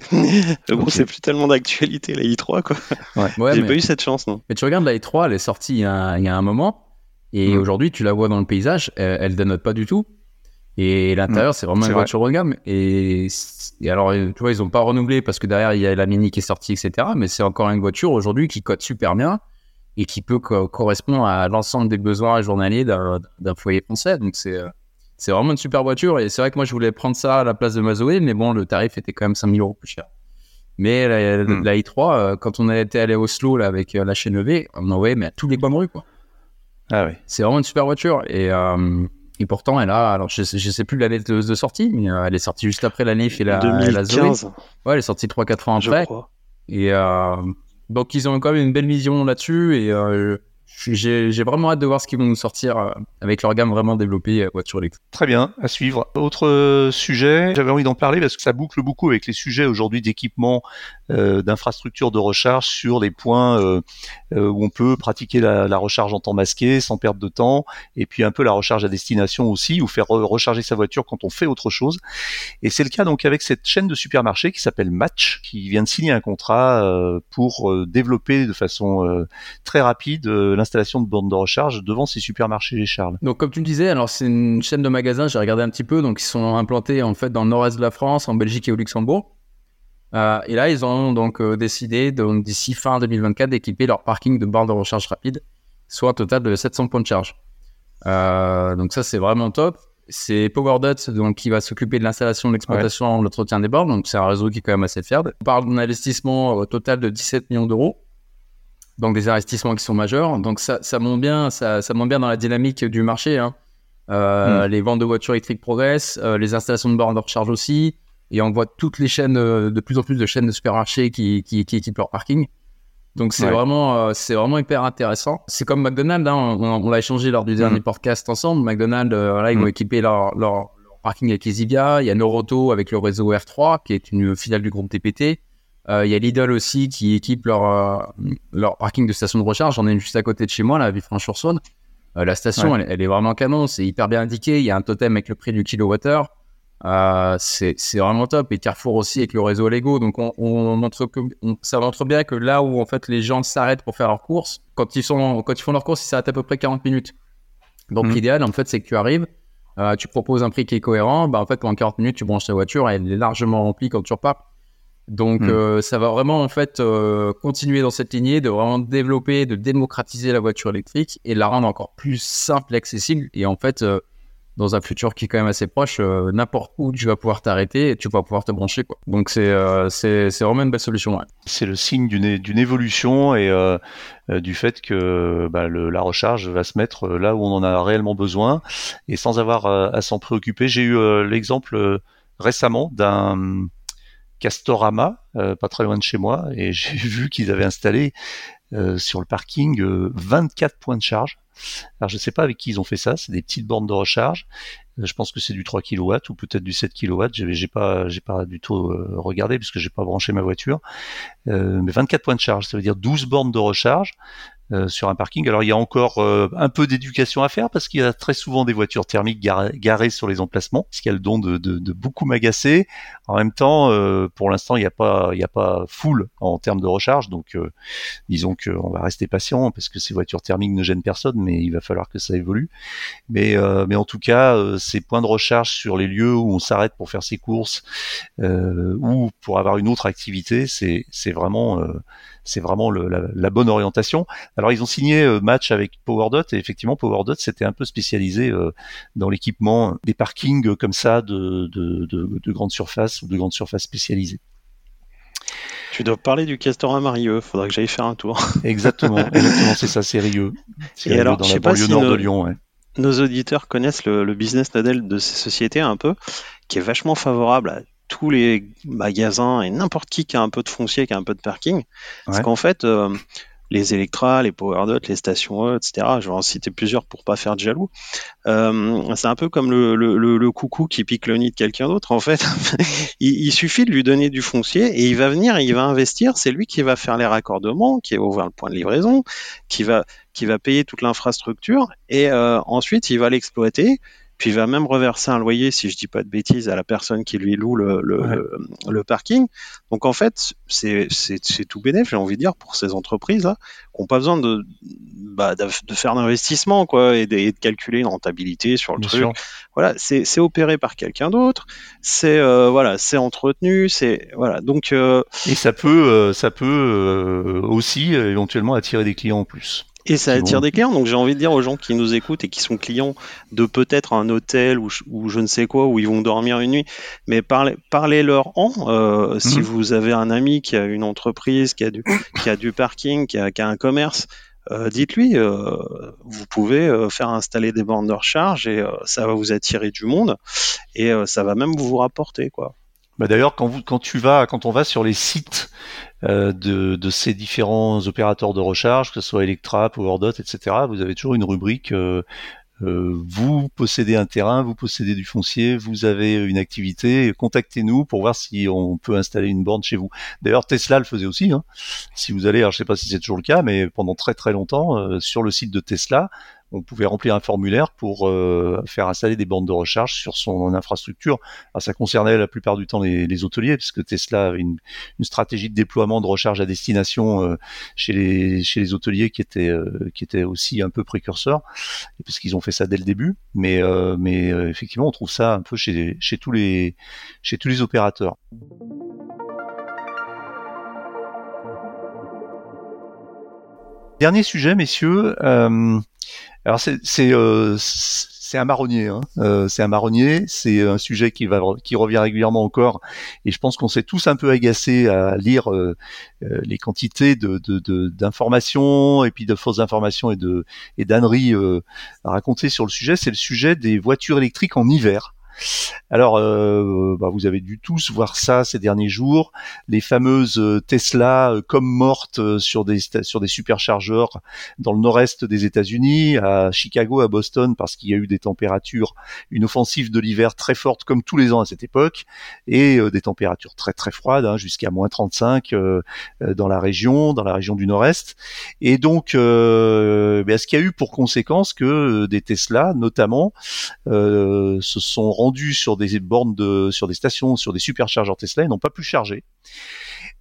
Bon, okay. c'est plus tellement d'actualité la i3, quoi. Ouais. ouais J'ai mais... pas eu cette chance, non. Mais tu regardes la i3, elle est sortie il y a, il y a un moment, et mmh. aujourd'hui, tu la vois dans le paysage, elle, elle dénote pas du tout. Et l'intérieur, mmh, c'est vraiment une voiture haut de gamme. Et, et, alors, tu vois, ils ont pas renouvelé parce que derrière, il y a la Mini qui est sortie, etc. Mais c'est encore une voiture aujourd'hui qui cote super bien et qui peut co correspondre à l'ensemble des besoins journaliers d'un foyer français. Donc, c'est c'est vraiment une super voiture. Et c'est vrai que moi, je voulais prendre ça à la place de ma Zoé, mais bon, le tarif était quand même 5000 euros plus cher. Mais la, mmh. la i3, quand on était allé à Oslo là, avec la chaîne EV, on envoyait mais à tous les coins de rue, quoi. Ah oui. C'est vraiment une super voiture. Et. Euh, et pourtant, elle a, alors je sais, je sais plus l'année de, de, sortie, mais euh, elle est sortie juste après la Leaf et la, 2015. la Zoé. Ouais, elle est sortie 3-4 ans après. Et euh, donc, ils ont quand même une belle vision là-dessus. Et euh, j'ai vraiment hâte de voir ce qu'ils vont nous sortir euh, avec leur gamme vraiment développée euh, voiture électrique. Très bien, à suivre. Autre sujet, j'avais envie d'en parler parce que ça boucle beaucoup avec les sujets aujourd'hui d'équipement, d'infrastructures de recharge sur les points euh, où on peut pratiquer la, recharge en temps masqué sans perdre de temps, et puis un peu la recharge à destination aussi, ou faire recharger sa voiture quand on fait autre chose. Et c'est le cas donc avec cette chaîne de supermarchés qui s'appelle Match, qui vient de signer un contrat pour développer de façon très rapide l'installation de bornes de recharge devant ces supermarchés Charles. Donc comme tu le disais, alors c'est une chaîne de magasins, j'ai regardé un petit peu, donc ils sont implantés en fait dans le nord-est de la France, en Belgique et au Luxembourg. Euh, et là, ils ont donc euh, décidé d'ici fin 2024 d'équiper leur parking de bornes de recharge rapide, soit un total de 700 points de charge. Euh, donc ça, c'est vraiment top. C'est PowerDot donc qui va s'occuper de l'installation, de l'exploitation, ouais. l'entretien des bornes. Donc c'est un réseau qui est quand même assez fiable. On parle d'un investissement au total de 17 millions d'euros donc des investissements qui sont majeurs. Donc ça, ça monte bien, ça, ça monte bien dans la dynamique du marché. Hein. Euh, mmh. Les ventes de voitures électriques progressent, les installations de bornes de recharge aussi, et on voit toutes les chaînes, euh, de plus en plus de chaînes de supermarchés qui, qui, qui équipent leur parking. Donc c'est ouais. vraiment, euh, c'est vraiment hyper intéressant. C'est comme McDonald's, hein, on, on l'a échangé lors du dernier mmh. podcast ensemble. McDonald's, euh, là, ils mmh. vont équiper leur, leur, leur, parking avec les. Il y a Noroto avec le réseau R3, qui est une filiale du groupe TPT. Il y a Lidl aussi qui équipe leur, leur parking de station de recharge. J'en ai une juste à côté de chez moi, la Villefranche-sur-Saône. la station, elle, elle, est vraiment canon. C'est hyper bien indiqué. Il y a un totem avec le prix du kilowattheure. Euh, c'est vraiment top. Et Carrefour aussi avec le réseau Lego. Donc, on, on montre que, ça montre bien que là où en fait les gens s'arrêtent pour faire leurs courses, quand ils, sont, quand ils font leurs courses, ils s'arrêtent à peu près 40 minutes. Donc, mmh. l'idéal, en fait, c'est que tu arrives, euh, tu proposes un prix qui est cohérent. Bah, en fait, pendant 40 minutes, tu branches ta voiture et elle est largement remplie quand tu repars. Donc, mmh. euh, ça va vraiment en fait euh, continuer dans cette lignée de vraiment développer, de démocratiser la voiture électrique et la rendre encore plus simple et accessible. Et en fait, dans un futur qui est quand même assez proche, euh, n'importe où tu vas pouvoir t'arrêter et tu vas pouvoir te brancher. Quoi. Donc c'est euh, vraiment une belle solution. Ouais. C'est le signe d'une évolution et euh, du fait que bah, le, la recharge va se mettre là où on en a réellement besoin et sans avoir à s'en préoccuper. J'ai eu l'exemple récemment d'un Castorama, pas très loin de chez moi, et j'ai vu qu'ils avaient installé sur le parking 24 points de charge alors je ne sais pas avec qui ils ont fait ça, c'est des petites bornes de recharge. Euh, je pense que c'est du 3 kW ou peut-être du 7 kW. J'ai pas, pas du tout euh, regardé puisque j'ai pas branché ma voiture. Euh, mais 24 points de charge, ça veut dire 12 bornes de recharge. Euh, sur un parking. Alors il y a encore euh, un peu d'éducation à faire parce qu'il y a très souvent des voitures thermiques garées, sur les emplacements, ce qui a le don de, beaucoup m'agacer. En même temps, euh, pour l'instant, il n'y a pas, il a pas full en termes de recharge, donc disons qu'on va rester patient parce que ces voitures thermiques ne gênent personne, mais il va falloir que ça évolue. Mais, mais en tout cas, ces points de recharge sur les lieux où on s'arrête pour faire ses courses ou pour avoir une autre activité, c'est vraiment c'est vraiment le, la, la, bonne orientation. Alors ils ont signé euh, match avec PowerDot et effectivement PowerDot c'était un peu spécialisé euh, dans l'équipement des parkings euh, comme ça de, de, de, de grandes surfaces ou de grandes surfaces spécialisées. Tu dois parler du Castorama Rieux, faudra que j'aille faire un tour. exactement, exactement c'est ça, c'est Rieux. Et alors, dans je sais pas si nord nos, de Lyon. Ouais. Nos auditeurs connaissent le, le, business model de ces sociétés un peu, qui est vachement favorable à tous les magasins et n'importe qui qui a un peu de foncier, qui a un peu de parking. Parce qu'en fait, euh, les Electra, les PowerDot, les stations E, etc. Je vais en citer plusieurs pour pas faire de jaloux. Euh, c'est un peu comme le, le, le, coucou qui pique le nid de quelqu'un d'autre. En fait, il, il, suffit de lui donner du foncier et il va venir, il va investir. C'est lui qui va faire les raccordements, qui va ouvrir le point de livraison, qui va qui va payer toute l'infrastructure et euh, ensuite il va l'exploiter puis il va même reverser un loyer, si je dis pas de bêtises, à la personne qui lui loue le, le, le, parking. Donc en fait, c'est tout bénéf, j'ai envie de dire, pour ces entreprises-là, qui n'ont pas besoin de, bah, de, de faire d'investissement, quoi, et de, et de, calculer une rentabilité sur le Bien truc. Sûr. Voilà, c'est opéré par quelqu'un d'autre, c'est euh, voilà, c'est entretenu, c'est voilà. Donc euh, et ça peut, euh, ça peut aussi éventuellement attirer des clients en plus. Et ça attire des clients. Donc j'ai envie de dire aux gens qui nous écoutent et qui sont clients de peut-être un hôtel ou, ou, je ne sais quoi où ils vont dormir une nuit, mais parlez, parlez-leur en. Euh, Si mhm. vous avez un ami qui a une entreprise, qui a du, qui a du parking, qui a, qui a un commerce, euh, dites-lui, euh, vous pouvez euh, faire installer des bornes de recharge et ça va vous attirer du monde et ça va même vous rapporter quoi. Bah D'ailleurs, quand, vous, quand tu vas, quand on va sur les sites de, de, ces différents opérateurs de recharge, que ce soit Electra, PowerDot, etc., vous avez toujours une rubrique euh, euh, vous possédez un terrain, vous possédez du foncier, vous avez une activité, contactez-nous pour voir si on peut installer une borne chez vous. D'ailleurs, Tesla le faisait aussi. Hein. Si vous allez, alors je sais pas si c'est toujours le cas, mais pendant très très longtemps, euh, sur le site de Tesla, on pouvait remplir un formulaire pour euh, faire installer des bandes de recharge sur son infrastructure. Alors, ça concernait la plupart du temps les, les hôteliers, puisque Tesla avait une, une, stratégie de déploiement de recharge à destination euh, chez, les, chez les hôteliers qui était, euh, qui était aussi un peu précurseur, parce qu'ils ont fait ça dès le début. Mais, euh, mais euh, effectivement, on trouve ça un peu chez, chez, tous, les, chez tous les opérateurs. Dernier sujet, messieurs. Euh, alors c'est euh, c'est un marronnier, hein. euh, c'est un marronnier, c'est un sujet qui va qui revient régulièrement encore, et je pense qu'on s'est tous un peu agacés à lire euh, les quantités de d'informations et puis de fausses informations et de et d'âneries racontées sur le sujet. C'est le sujet des voitures électriques en hiver. Alors, euh, bah, vous avez dû tous voir ça ces derniers jours, les fameuses euh, Tesla euh, comme mortes sur des sur des superchargeurs dans le nord-est des États-Unis, à Chicago, à Boston, parce qu'il y a eu des températures, une offensive de l'hiver très forte comme tous les ans à cette époque, et des températures très très froides, hein, jusqu'à moins 35 dans la région, dans la région du nord-est. Et donc, euh, ben, ce qui a eu pour conséquence que des Tesla, notamment, se sont rendus sur des bornes de, sur des stations, sur des superchargeurs Tesla, et n'ont pas pu charger.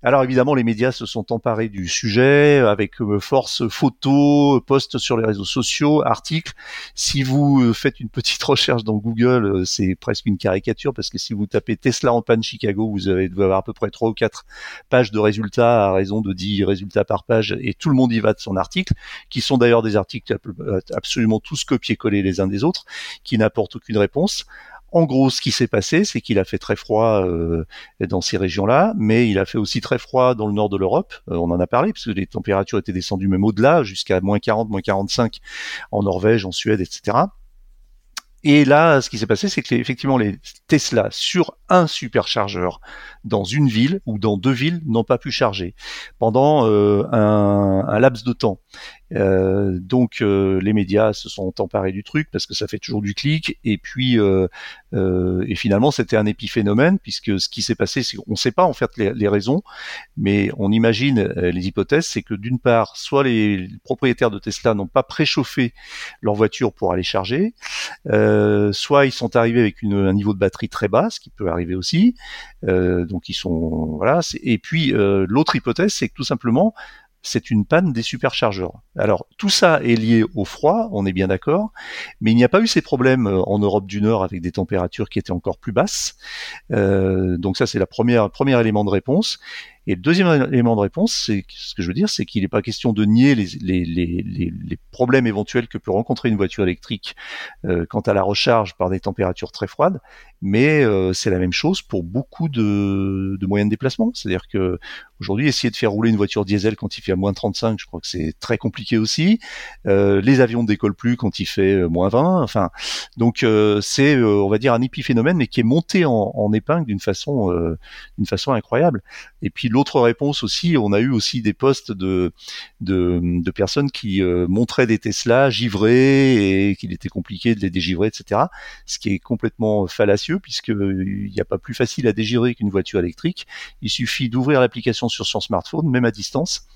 Alors évidemment, les médias se sont emparés du sujet avec euh, force photos, posts sur les réseaux sociaux, articles. Si vous euh, faites une petite recherche dans Google, euh, c'est presque une caricature parce que si vous tapez Tesla en panne Chicago, vous avez avoir à peu près trois ou quatre pages de résultats à raison de 10 résultats par page et tout le monde y va de son article, qui sont d'ailleurs des articles absolument tous copiés-collés les uns des autres, qui n'apportent aucune réponse. En gros, ce qui s'est passé, c'est qu'il a fait très froid euh, dans ces régions-là, mais il a fait aussi très froid dans le nord de l'Europe. Euh, on en a parlé, puisque les températures étaient descendues même au-delà, jusqu'à moins 40, moins 45 en Norvège, en Suède, etc. Et là, ce qui s'est passé, c'est que effectivement, les Tesla sur un superchargeur dans une ville ou dans deux villes n'ont pas pu charger pendant euh, un, laps de temps. Euh, donc euh, les médias se sont emparés du truc parce que ça fait toujours du clic. Et puis euh, et finalement c'était un épiphénomène puisque ce qui s'est passé c'est qu'on ne sait pas en fait les, raisons. Mais on imagine les hypothèses c'est que d'une part soit les propriétaires de Tesla n'ont pas préchauffé leur voiture pour aller charger soit ils sont arrivés avec une, un niveau de batterie très bas ce qui peut arriver aussi. Donc ils sont voilà et puis l'autre hypothèse c'est que tout simplement c'est une panne des superchargeurs. Alors tout ça est lié au froid, on est bien d'accord, mais il n'y a pas eu ces problèmes euh, en Europe du Nord avec des températures qui étaient encore plus basses. Euh, donc ça c'est la première premier élément de réponse. Et le deuxième élément de réponse, c'est ce que je veux dire, c'est qu'il n'est pas question de nier les, les, les, les, problèmes éventuels que peut rencontrer une voiture électrique euh, quant à la recharge par des températures très froides, mais euh, c'est la même chose pour beaucoup de, de moyens de déplacement. C'est-à-dire que aujourd'hui, essayer de faire rouler une voiture diesel quand il fait à moins 35, je crois que c'est très compliqué aussi. Euh, les avions ne décollent plus quand il fait euh, moins 20. Enfin, donc euh, c'est, on va dire, un épiphénomène, mais qui est monté en, en épingle d'une façon, d'une façon incroyable. Et puis l'autre réponse aussi, on a eu aussi des postes de, de, de personnes qui montraient des Tesla givrés et qu'il était compliqué de les dégivrer, etc. Ce qui est complètement fallacieux puisqu'il n'y a pas plus facile à dégivrer qu'une voiture électrique. Il suffit d'ouvrir l'application sur son smartphone, même à distance,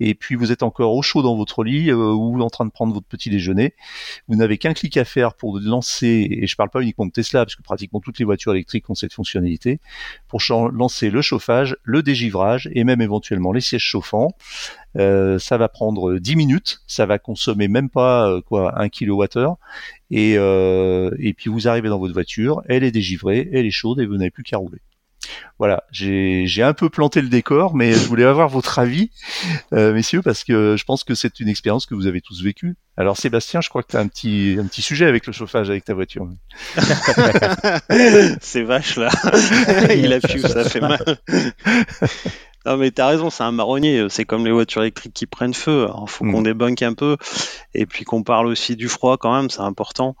et puis vous êtes encore au chaud dans votre lit euh, ou en train de prendre votre petit déjeuner. Vous n'avez qu'un clic à faire pour lancer, et je parle pas uniquement de Tesla, parce que pratiquement toutes les voitures électriques ont cette fonctionnalité, pour lancer le chauffage, le dégivrage et même éventuellement les sièges chauffants. Euh, ça va prendre 10 minutes, ça va consommer même pas euh, quoi 1 kWh et, euh, et puis vous arrivez dans votre voiture, elle est dégivrée, elle est chaude et vous n'avez plus qu'à rouler. Voilà, j'ai un peu planté le décor, mais je voulais avoir votre avis, euh, messieurs, parce que je pense que c'est une expérience que vous avez tous vécue. Alors Sébastien, je crois que tu as un petit, un petit sujet avec le chauffage avec ta voiture. c'est vache là, il a pu, ça fait mal. Non mais t'as raison, c'est un marronnier. C'est comme les voitures électriques qui prennent feu. Alors faut qu'on mm. débunk un peu et puis qu'on parle aussi du froid quand même, c'est important.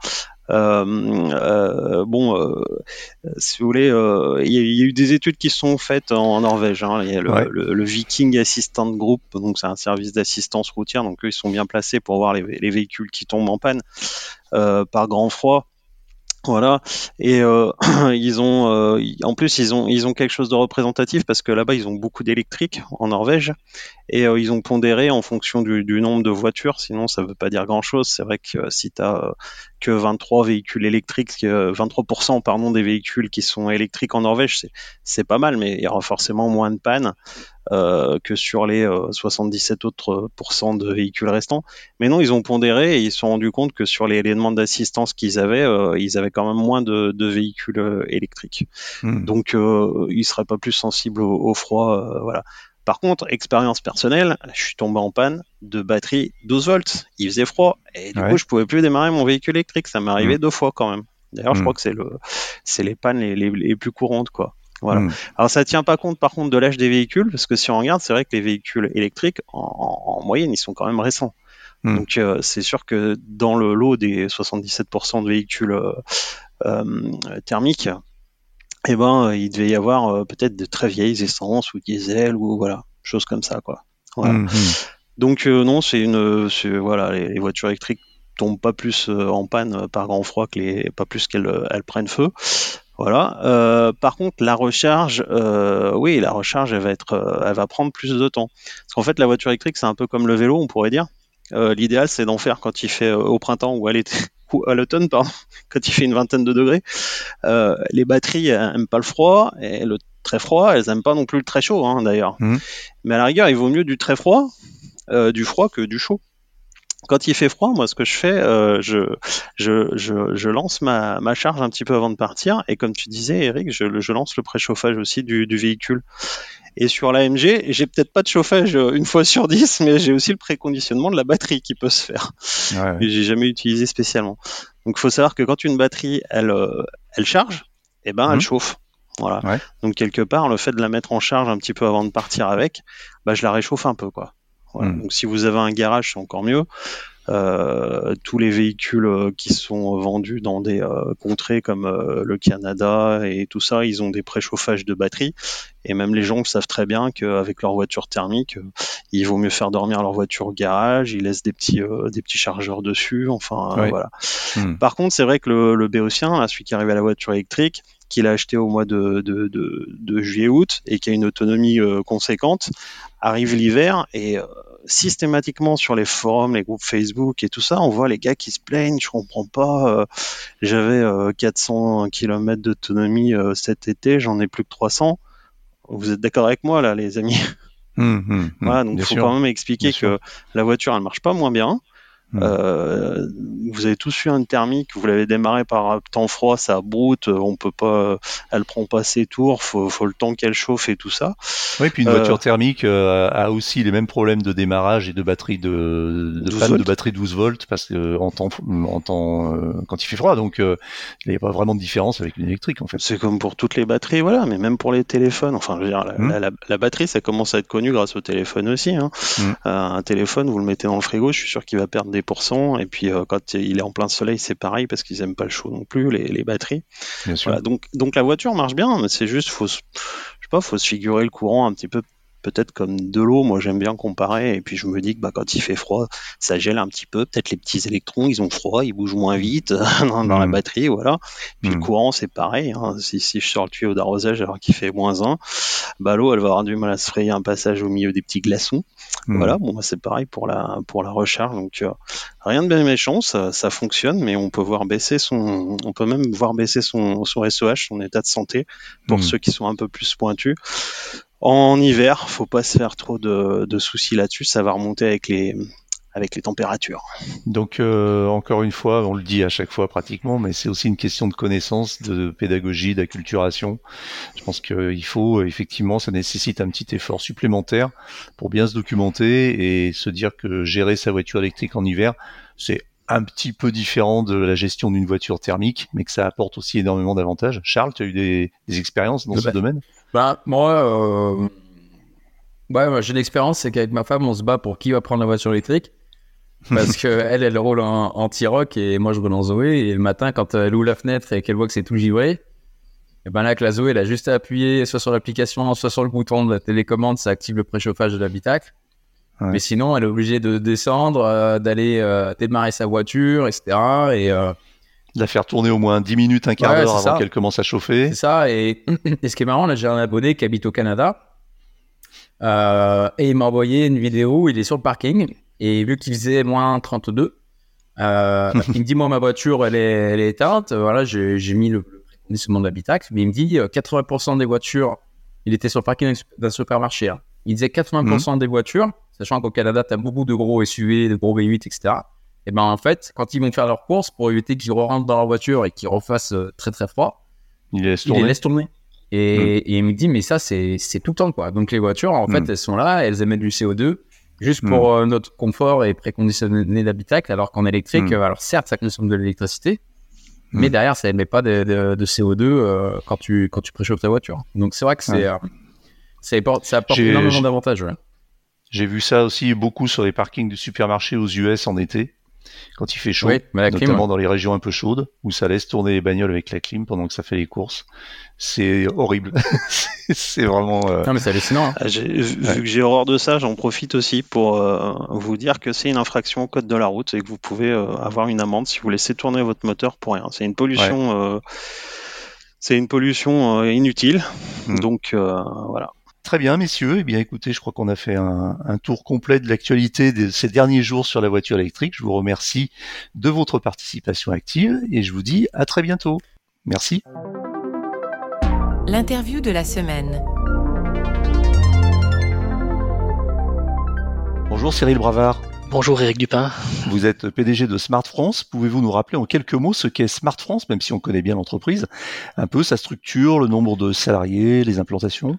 Euh, euh, bon, euh, si vous voulez, il y, a eu des études qui sont faites en, Norvège. Hein. Il y a le, Viking Assistant Group, donc c'est un service d'assistance routière. Donc eux, ils sont bien placés pour voir les, les véhicules qui tombent en panne par grand froid. Voilà. Et euh, ils ont, euh, en plus, ils ont, ils ont quelque chose de représentatif parce que là-bas, ils ont beaucoup d'électriques en Norvège et euh, ils ont pondéré en fonction du, nombre de voitures. Sinon, ça veut pas dire grand-chose. C'est vrai que si tu as que 23 véhicules électriques, 23% pardon des véhicules qui sont électriques en Norvège, c'est pas mal, mais il y aura forcément moins de pannes. Euh, que sur les 77 euh, autres pourcents de véhicules restants. Mais non, ils ont pondéré et ils se sont rendus compte que sur les, demandes d'assistance qu'ils avaient, euh, ils avaient quand même moins de, de véhicules électriques. Hmm. Donc, ils seraient pas plus sensibles au, froid. voilà. Par contre, expérience personnelle, je suis tombé en panne de batterie 12 volts. Il faisait froid et du coup, je pouvais plus démarrer mon véhicule électrique. Ça m'est arrivé hmm. deux fois quand même. D'ailleurs, je hmm. crois que c'est le, c'est les pannes les, les, les, plus courantes, quoi. Voilà. Hmm. Alors ça tient pas compte par contre de l'âge des véhicules, parce que si on regarde, c'est vrai que les véhicules électriques, en, moyenne, ils sont quand même récents. Hmm. Donc euh, c'est sûr que dans le lot des 77% de véhicules euh, thermique, eh ben, il devait y avoir peut-être de très vieilles essences ou diesel ou voilà, choses comme ça, quoi. Mmh. Donc non, c'est une, voilà, les, voitures électriques tombent pas plus en panne par grand froid que les, pas plus qu'elles elles prennent feu. Voilà. Euh, par contre, la recharge, euh, oui, la recharge, elle va être, euh, elle va prendre plus de temps. Parce qu'en fait, la voiture électrique, c'est un peu comme le vélo, on pourrait dire. L'idéal, c'est d'en faire quand il fait au printemps ou à l'été ou à l'automne, pardon, quand il fait une vingtaine de degrés. les batteries elles aiment pas le froid et le très froid, elles aiment pas non plus le très chaud, hein, d'ailleurs. Mmh. Mais à la rigueur, il vaut mieux du très froid, du froid que du chaud quand il fait froid, moi, ce que je fais, euh, je, je, je, je, lance ma, ma, charge un petit peu avant de partir. Et comme tu disais, Eric, je, je lance le préchauffage aussi du, du véhicule. Et sur l'AMG, j'ai peut-être pas de chauffage euh, une fois sur dix, mais j'ai aussi le préconditionnement de la batterie qui peut se faire. Ouais. j'ai jamais utilisé spécialement. Donc, il faut savoir que quand une batterie, elle, euh, elle charge, eh ben, elle mmh. chauffe. Voilà. Ouais. Donc, quelque part, le fait de la mettre en charge un petit peu avant de partir avec, bah, je la réchauffe un peu, quoi. Hmm. Donc si vous avez un garage, c'est encore mieux. Euh, tous les véhicules euh, qui sont vendus dans des euh, contrées comme le Canada et tout ça, ils ont des préchauffages de batterie. Et même les gens savent très bien qu'avec leur voiture thermique, il vaut mieux faire dormir leur voiture au garage. Ils laissent des petits des petits chargeurs dessus. Enfin voilà. Hmm. Par contre, c'est vrai que le, le Béotien, celui qui arrive à la voiture électrique, qu'il a acheté au mois de, de, de, juillet-août et qui a une autonomie conséquente, arrive l'hiver et systématiquement sur les forums, les groupes Facebook et tout ça, on voit les gars qui se plaignent, je comprends pas, euh, j'avais 400 euh, km d'autonomie euh, cet été, j'en ai plus que 300. Vous êtes d'accord avec moi là, les amis? Hum, hum, hum. Voilà, donc il faut quand même expliquer que la voiture elle marche pas moins bien, Hmm. Euh, vous avez tous eu un thermique, vous l'avez démarré par temps froid, ça broute, on peut pas, elle prend pas ses tours, faut, faut le temps qu'elle chauffe et tout ça. Oui, puis une voiture euh, thermique euh, a aussi les mêmes problèmes de démarrage et de batterie de, de panne de batterie 12 volts parce que en temps, en temps quand il fait froid, donc il n'y a pas vraiment de différence avec une électrique en fait. C'est comme pour toutes les batteries, voilà, mais même pour les téléphones. Enfin, je veux dire, la, hmm. la, batterie, ça commence à être connu grâce au téléphone aussi. Hein. Hmm. un téléphone, vous le mettez dans le frigo, je suis sûr qu'il va perdre des et puis euh, quand il est en plein soleil, c'est pareil parce qu'ils aiment pas le chaud non plus, les, batteries. donc, donc la voiture marche bien, mais c'est juste, faut, je sais pas, faut se figurer le courant un petit peu peut-être comme de l'eau, moi j'aime bien comparer, et puis je me dis que bah, quand il fait froid, ça gèle un petit peu, peut-être les petits électrons, ils ont froid, ils bougent moins vite dans, la hmm. batterie, voilà. Puis le hmm. courant, c'est pareil, hein. si, si, je sors le tuyau d'arrosage alors qu'il fait moins 1, bah, l'eau, elle va avoir du mal à se frayer un passage au milieu des petits glaçons. Hmm. Voilà, bon, bah, c'est pareil pour la, pour la recharge, donc euh, rien de bien méchant, ça, ça, fonctionne, mais on peut voir baisser son, on peut même voir baisser son, son SOH, son état de santé, pour ceux qui sont un peu plus pointus. En hiver, faut pas se faire trop de, soucis là-dessus, ça va remonter avec les avec les températures. Donc euh, encore une fois, on le dit à chaque fois pratiquement, mais c'est aussi une question de connaissance, de pédagogie, d'acculturation. Je pense qu'il faut effectivement, ça nécessite un petit effort supplémentaire pour bien se documenter et se dire que gérer sa voiture électrique en hiver, c'est un petit peu différent de la gestion d'une voiture thermique, mais que ça apporte aussi énormément d'avantages. Charles, tu as eu des, expériences dans ce domaine? bah, moi, euh... ouais, j'ai l'expérience, c'est qu'avec ma femme, on se bat pour qui va prendre la voiture électrique. Parce que elle, elle roule en, T-Rock et moi je roule en Zoé. Et le matin, quand elle ouvre la fenêtre et qu'elle voit que c'est tout givré, et eh ben là, que la Zoé, elle a juste à appuyer soit sur l'application, soit sur le bouton de la télécommande, ça active le préchauffage de l'habitacle. Mais sinon, elle est obligée de descendre, euh, d'aller euh, démarrer sa voiture, etc. Et euh, de la faire tourner au moins 10 minutes, un quart d'heure avant qu'elle commence à chauffer. C'est ça. Et, ce qui est marrant, là, j'ai un abonné qui habite au Canada. Euh, et il m'a envoyé une vidéo où il est sur le parking. Et vu qu'il faisait moins 32, euh, il me dit Moi, ma voiture, elle est, elle est éteinte. Voilà, j'ai mis le, préconditionnement de l'habitacle. Mais il me dit 80% euh, des voitures, il était sur le parking d'un supermarché. Hein. Il disait 80% mhm. des voitures, sachant qu'au Canada, tu as beaucoup de gros SUV, de gros V8, etc et ben en fait, quand ils vont faire leur course, pour éviter qu'ils rentrent dans leur voiture et qu'ils refassent euh, très très froid, ils les laissent tourner. Hmm. Et, il me dit, mais ça, c'est tout le temps, quoi. Donc, les voitures, en fait, hmm. elles sont là, elles émettent du CO2, juste pour hmm. euh, notre confort et préconditionner l'habitacle, alors qu'en électrique, euh, alors certes, ça consomme de l'électricité, mais derrière, ça émet pas de, de, CO2 quand, tu, quand tu préchauffes ta voiture. Donc, c'est vrai que c'est, ça apporte, ça apporte énormément d'avantages. J'ai vu ça aussi beaucoup sur les parkings de supermarchés aux US en été. Quand il fait chaud, notamment dans les régions un peu chaudes, où ça laisse tourner les bagnoles avec la clim pendant que ça fait les courses. C'est horrible. c'est vraiment. Euh, non, mais c'est hallucinant. Hein. Ah, vu que j'ai horreur de ça, j'en profite aussi pour euh, vous dire que c'est une infraction au code de la route et que vous pouvez euh, avoir une amende si vous laissez tourner votre moteur pour rien. C'est une pollution. c'est une pollution inutile. Hmm. Donc voilà. Très bien, messieurs. Eh bien, écoutez, je crois qu'on a fait un, tour complet de l'actualité de ces derniers jours sur la voiture électrique. Je vous remercie de votre participation active et je vous dis à très bientôt. Merci. L'interview de la semaine. Bonjour Cyril Bravard. Bonjour Eric Dupin. Vous êtes PDG de Smart France. Pouvez-vous nous rappeler en quelques mots ce qu'est Smart France, même si on connaît bien l'entreprise, un peu sa structure, le nombre de salariés, les implantations?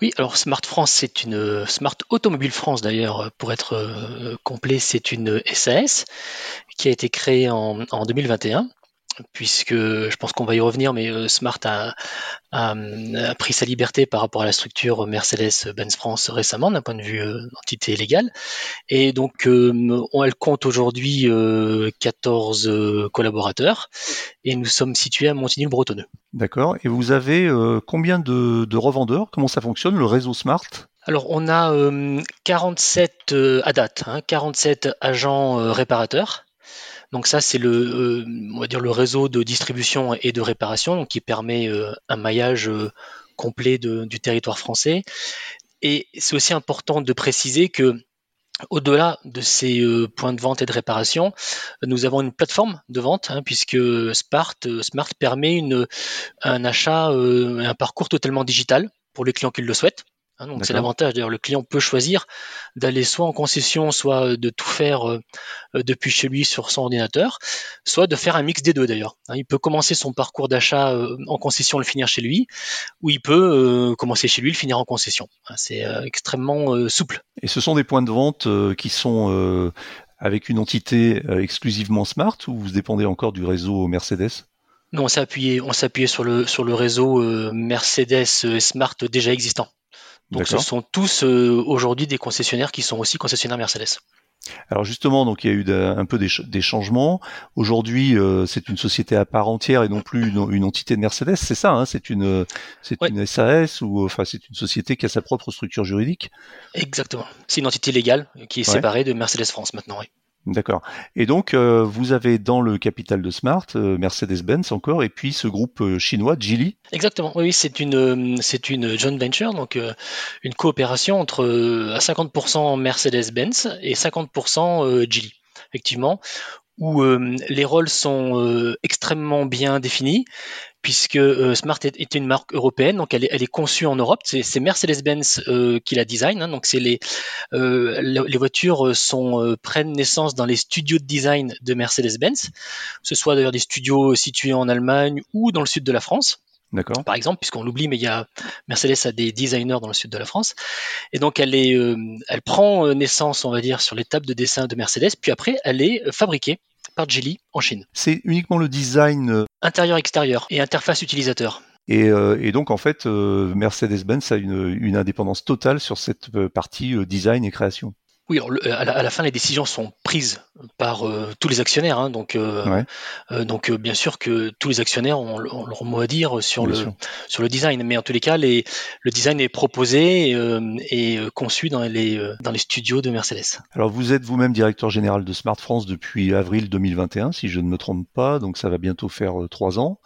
Oui, alors Smart France, c'est une Smart Automobile France d'ailleurs, pour être euh, complet, c'est une SAS qui a été créée en, en 2021 puisque je pense qu'on va y revenir, mais euh, Smart a, pris sa liberté par rapport à la structure Mercedes-Benz France récemment d'un point de vue euh, entité légale. Et donc, euh, on, elle compte aujourd'hui 14 collaborateurs et nous sommes situés à Montigny-le-Bretonneux. D'accord. Et vous avez combien de, revendeurs? Comment ça fonctionne, le réseau Smart? Alors on a 47 à date, 47 hein, agents réparateurs donc ça, c'est le, euh, le réseau de distribution et de réparation qui permet euh, un maillage euh, complet du territoire français. Et c'est aussi important de préciser que au-delà de ces points de vente et de réparation, nous avons une plateforme de vente, hein, puisque Smart, Smart permet un achat, un parcours totalement digital pour les clients qui le souhaitent. Hein, donc c'est l'avantage. D'ailleurs, le client peut choisir d'aller soit en concession, soit de tout faire euh, euh, depuis chez lui sur son ordinateur, soit de faire un mix des deux d'ailleurs. Hein, il peut commencer son parcours d'achat euh, en concession, le finir chez lui, ou il peut commencer chez lui, le finir en concession. Hein, c'est extrêmement souple. Et ce sont des points de vente qui sont avec une entité exclusivement Smart ou vous dépendez encore du réseau Mercedes? Non, on s'est appuyé, on sur le sur le réseau Mercedes Smart déjà existant. Donc ce sont tous euh, aujourd'hui des concessionnaires qui sont aussi concessionnaires Mercedes. Alors justement, donc il y a eu un peu des, changements. Aujourd'hui, euh, c'est une société à part entière et non plus une, entité de Mercedes. C'est ça, hein c'est une c'est une SAS ou enfin c'est une société qui a sa propre structure juridique. Exactement. C'est une entité légale qui est séparée de Mercedes France maintenant. Oui. D'accord. Et donc, euh, vous avez dans le capital de Smart, euh, Mercedes-Benz encore, et puis ce groupe euh, chinois, Geely. Exactement. Oui, c'est une c'est une joint venture, donc une coopération entre à 50% Mercedes-Benz et 50% Geely. Effectivement, où les rôles sont extrêmement bien définis puisque euh, Smart est, une marque européenne, donc elle est, conçue en Europe. C'est Mercedes-Benz euh, qui la design, hein. donc c'est les euh, les voitures sont prennent naissance dans les studios de design de Mercedes-Benz, ce soit d'ailleurs des studios situés en Allemagne ou dans le sud de la France. Par exemple, puisqu'on l'oublie, mais il y a Mercedes a des designers dans le sud de la France, et donc elle est, elle prend naissance, on va dire, sur les tables de dessin de Mercedes, puis après elle est fabriquée par Geely en Chine. C'est uniquement le design euh, intérieur-extérieur et interface utilisateur. Et, euh, donc en fait, euh, Mercedes-Benz a une, indépendance totale sur cette partie design et création. Oui, à, la, fin, les décisions sont prises par euh, tous les actionnaires. Hein, donc, euh, euh, donc bien sûr que tous les actionnaires ont, leur mot à dire sur le sur le design. Mais en tous les cas, les, le design est proposé et conçu dans les dans les studios de Mercedes. Alors, vous êtes vous-même directeur général de Smart France depuis avril 2021, si je ne me trompe pas. Donc, ça va bientôt faire trois ans.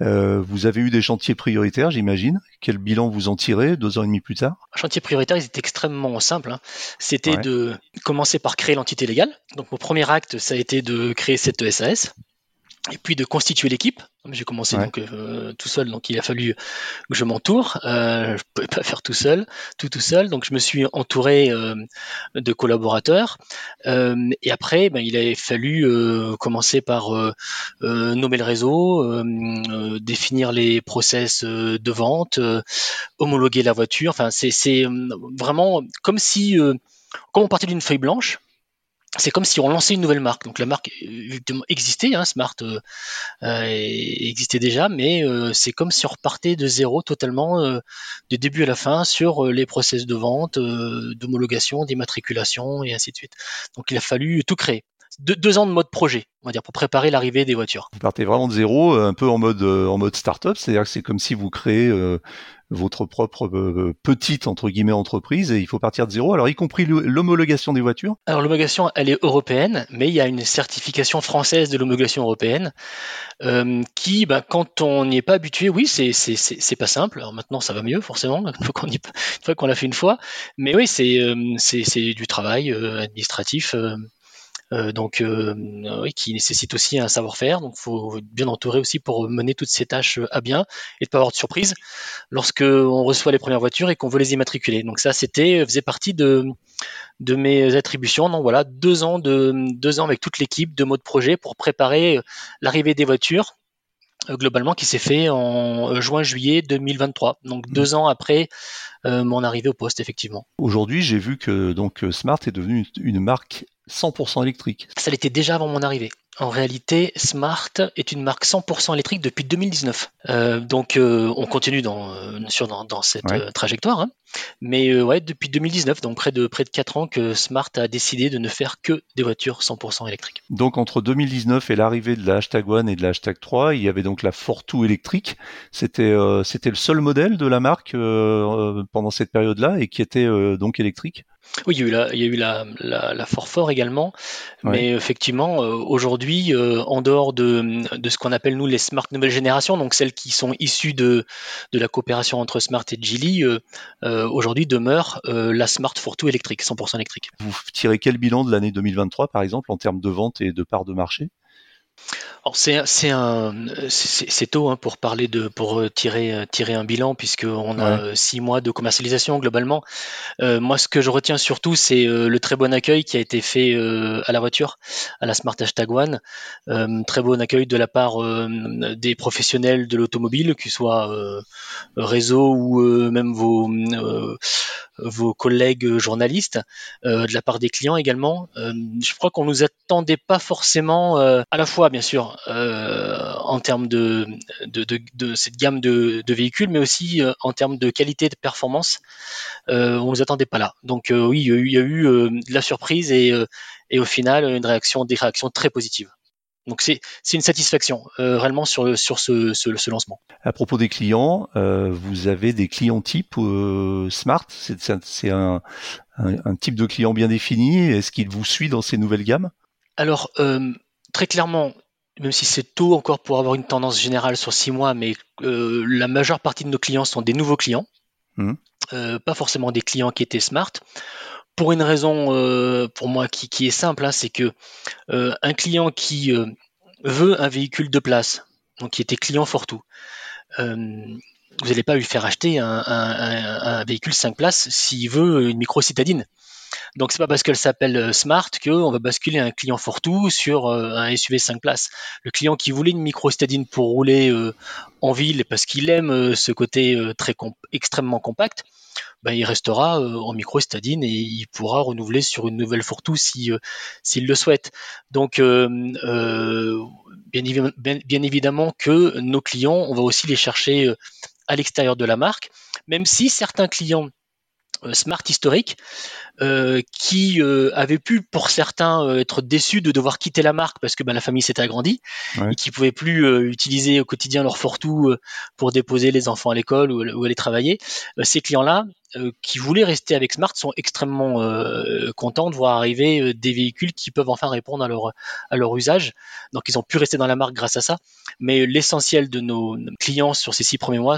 vous avez eu des chantiers prioritaires, j'imagine. Quel bilan vous en tirez deux ans et demi plus tard? Un chantier prioritaire, il est extrêmement simple. Hein. C'était de commencer par créer l'entité légale. Donc mon premier acte, ça a été de créer cette SAS et puis de constituer l'équipe. J'ai commencé donc euh, tout seul, donc il a fallu que je m'entoure. Euh, je pouvais pas faire tout seul, tout tout seul, donc je me suis entouré euh, de collaborateurs. Euh, et après, ben, il a fallu commencer par nommer le réseau, définir les process de vente, homologuer la voiture. Enfin, c'est vraiment comme si comme on partait d'une feuille blanche, c'est comme si on lançait une nouvelle marque. Donc la marque existait, hein, Smart euh, euh, existait déjà, mais euh, c'est comme si on repartait de zéro totalement, du début à la fin, sur les process de vente, d'homologation, d'immatriculation et ainsi de suite. Donc il a fallu tout créer. deux, ans de mode projet, on va dire, pour préparer l'arrivée des voitures. Vous partez vraiment de zéro, un peu en mode en mode startup, c'est-à-dire que c'est comme si vous créez votre propre euh, petite entre guillemets entreprise et il faut partir de zéro. Alors y compris l'homologation des voitures. Alors l'homologation elle est européenne, mais il y a une certification française de l'homologation européenne euh, qui, bah, quand on n'y est pas habitué, oui c'est c'est pas simple. Alors maintenant ça va mieux forcément une fois qu'on qu'on l'a fait une fois, mais oui c'est euh, c'est du travail administratif. Euh, donc euh, oui, qui nécessite aussi un savoir-faire. Donc, faut être bien entouré aussi pour mener toutes ces tâches euh, à bien et de pas avoir de surprise lorsque on reçoit les premières voitures et qu'on veut les immatriculer. Donc ça, c'était faisait partie de de mes attributions. Donc voilà, deux ans de deux ans avec toute l'équipe de mode projet pour préparer l'arrivée des voitures globalement qui s'est fait en juin-juillet 2023, donc mmh. deux ans après mon arrivée au poste effectivement. Aujourd'hui, j'ai vu que donc Smart est devenu une marque 100% électrique. Ça l'était déjà avant mon arrivée. En réalité, Smart est une marque 100% électrique depuis 2019. Euh, donc, euh, on continue dans, euh, sur, dans, cette trajectoire. Hein. Mais ouais, depuis 2019, donc près de, près de 4 ans, que Smart a décidé de ne faire que des voitures 100% électriques. Donc, entre 2019 et l'arrivée de la hashtag One et de la hashtag 3, il y avait donc la Fortwo électrique. C'était c'était le seul modèle de la marque pendant cette période-là et qui était donc électrique oui, il y a eu la, il y a eu la, la, Fort également, mais effectivement, euh, aujourd'hui, euh, en dehors de, de ce qu'on appelle nous les smart nouvelle génération, donc celles qui sont issues de, de la coopération entre Smart et Geely, euh, aujourd'hui demeure la Smart Fortwo électrique, 100% électrique. Vous tirez quel bilan de l'année 2023, par exemple, en termes de vente et de part de marché? C'est c'est un c'est tôt hein, pour parler de pour euh, tirer euh, tirer un bilan puisqu'on a euh, six mois de commercialisation globalement. moi, ce que je retiens surtout, c'est le très bon accueil qui a été fait à la voiture, à la Smart Hashtag One. très bon accueil de la part des professionnels de l'automobile, que ce soit réseau ou même vos vos collègues journalistes, de la part des clients également. je crois qu'on nous attendait pas forcément à la fois bien sûr euh, en termes de, de, cette gamme de, véhicules, mais aussi euh, en termes de qualité de performance. Euh, on ne nous attendait pas là. Donc oui, il y a eu, de la surprise et, au final une réaction, des réactions très positives. Donc c'est une satisfaction réellement sur, sur ce, ce, lancement. À propos des clients, vous avez des clients type Smart? C'est un, un, type de client bien défini. Est-ce qu'il vous suit dans ces nouvelles gammes? Alors très clairement, même si c'est tôt encore pour avoir une tendance générale sur six mois, mais euh, la majeure partie de nos clients sont des nouveaux clients, mmh. euh, pas forcément des clients qui étaient smart. Pour une raison, euh, pour moi, qui, est simple, hein, c'est que un client qui veut un véhicule de place, donc qui était client Fortou, vous n'allez pas lui faire acheter un, un véhicule 5 places s'il veut une micro citadine. Donc c'est pas parce qu'elle s'appelle euh, Smart qu'on va basculer un client Fortou sur euh, un SUV 5 places. Le client qui voulait une micro stadine pour rouler euh, en ville parce qu'il aime ce côté très extrêmement compact, ben, il restera en micro stadine et il pourra renouveler sur une nouvelle Fortou si s'il le souhaite. Donc bien, évidemment que nos clients, on va aussi les chercher à l'extérieur de la marque, même si certains clients Smart historiques euh, qui euh, avaient pu pour certains euh, être déçus de devoir quitter la marque parce que ben, la famille s'était agrandie et qui pouvaient plus utiliser au quotidien leur fortou pour déposer les enfants à l'école ou, ou, aller travailler. ces clients-là, euh, qui voulaient rester avec Smart sont extrêmement euh, contents de voir arriver euh, des véhicules qui peuvent enfin répondre à leur, à leur usage. Donc ils ont pu rester dans la marque grâce à ça. Mais l'essentiel de nos clients sur ces six premiers mois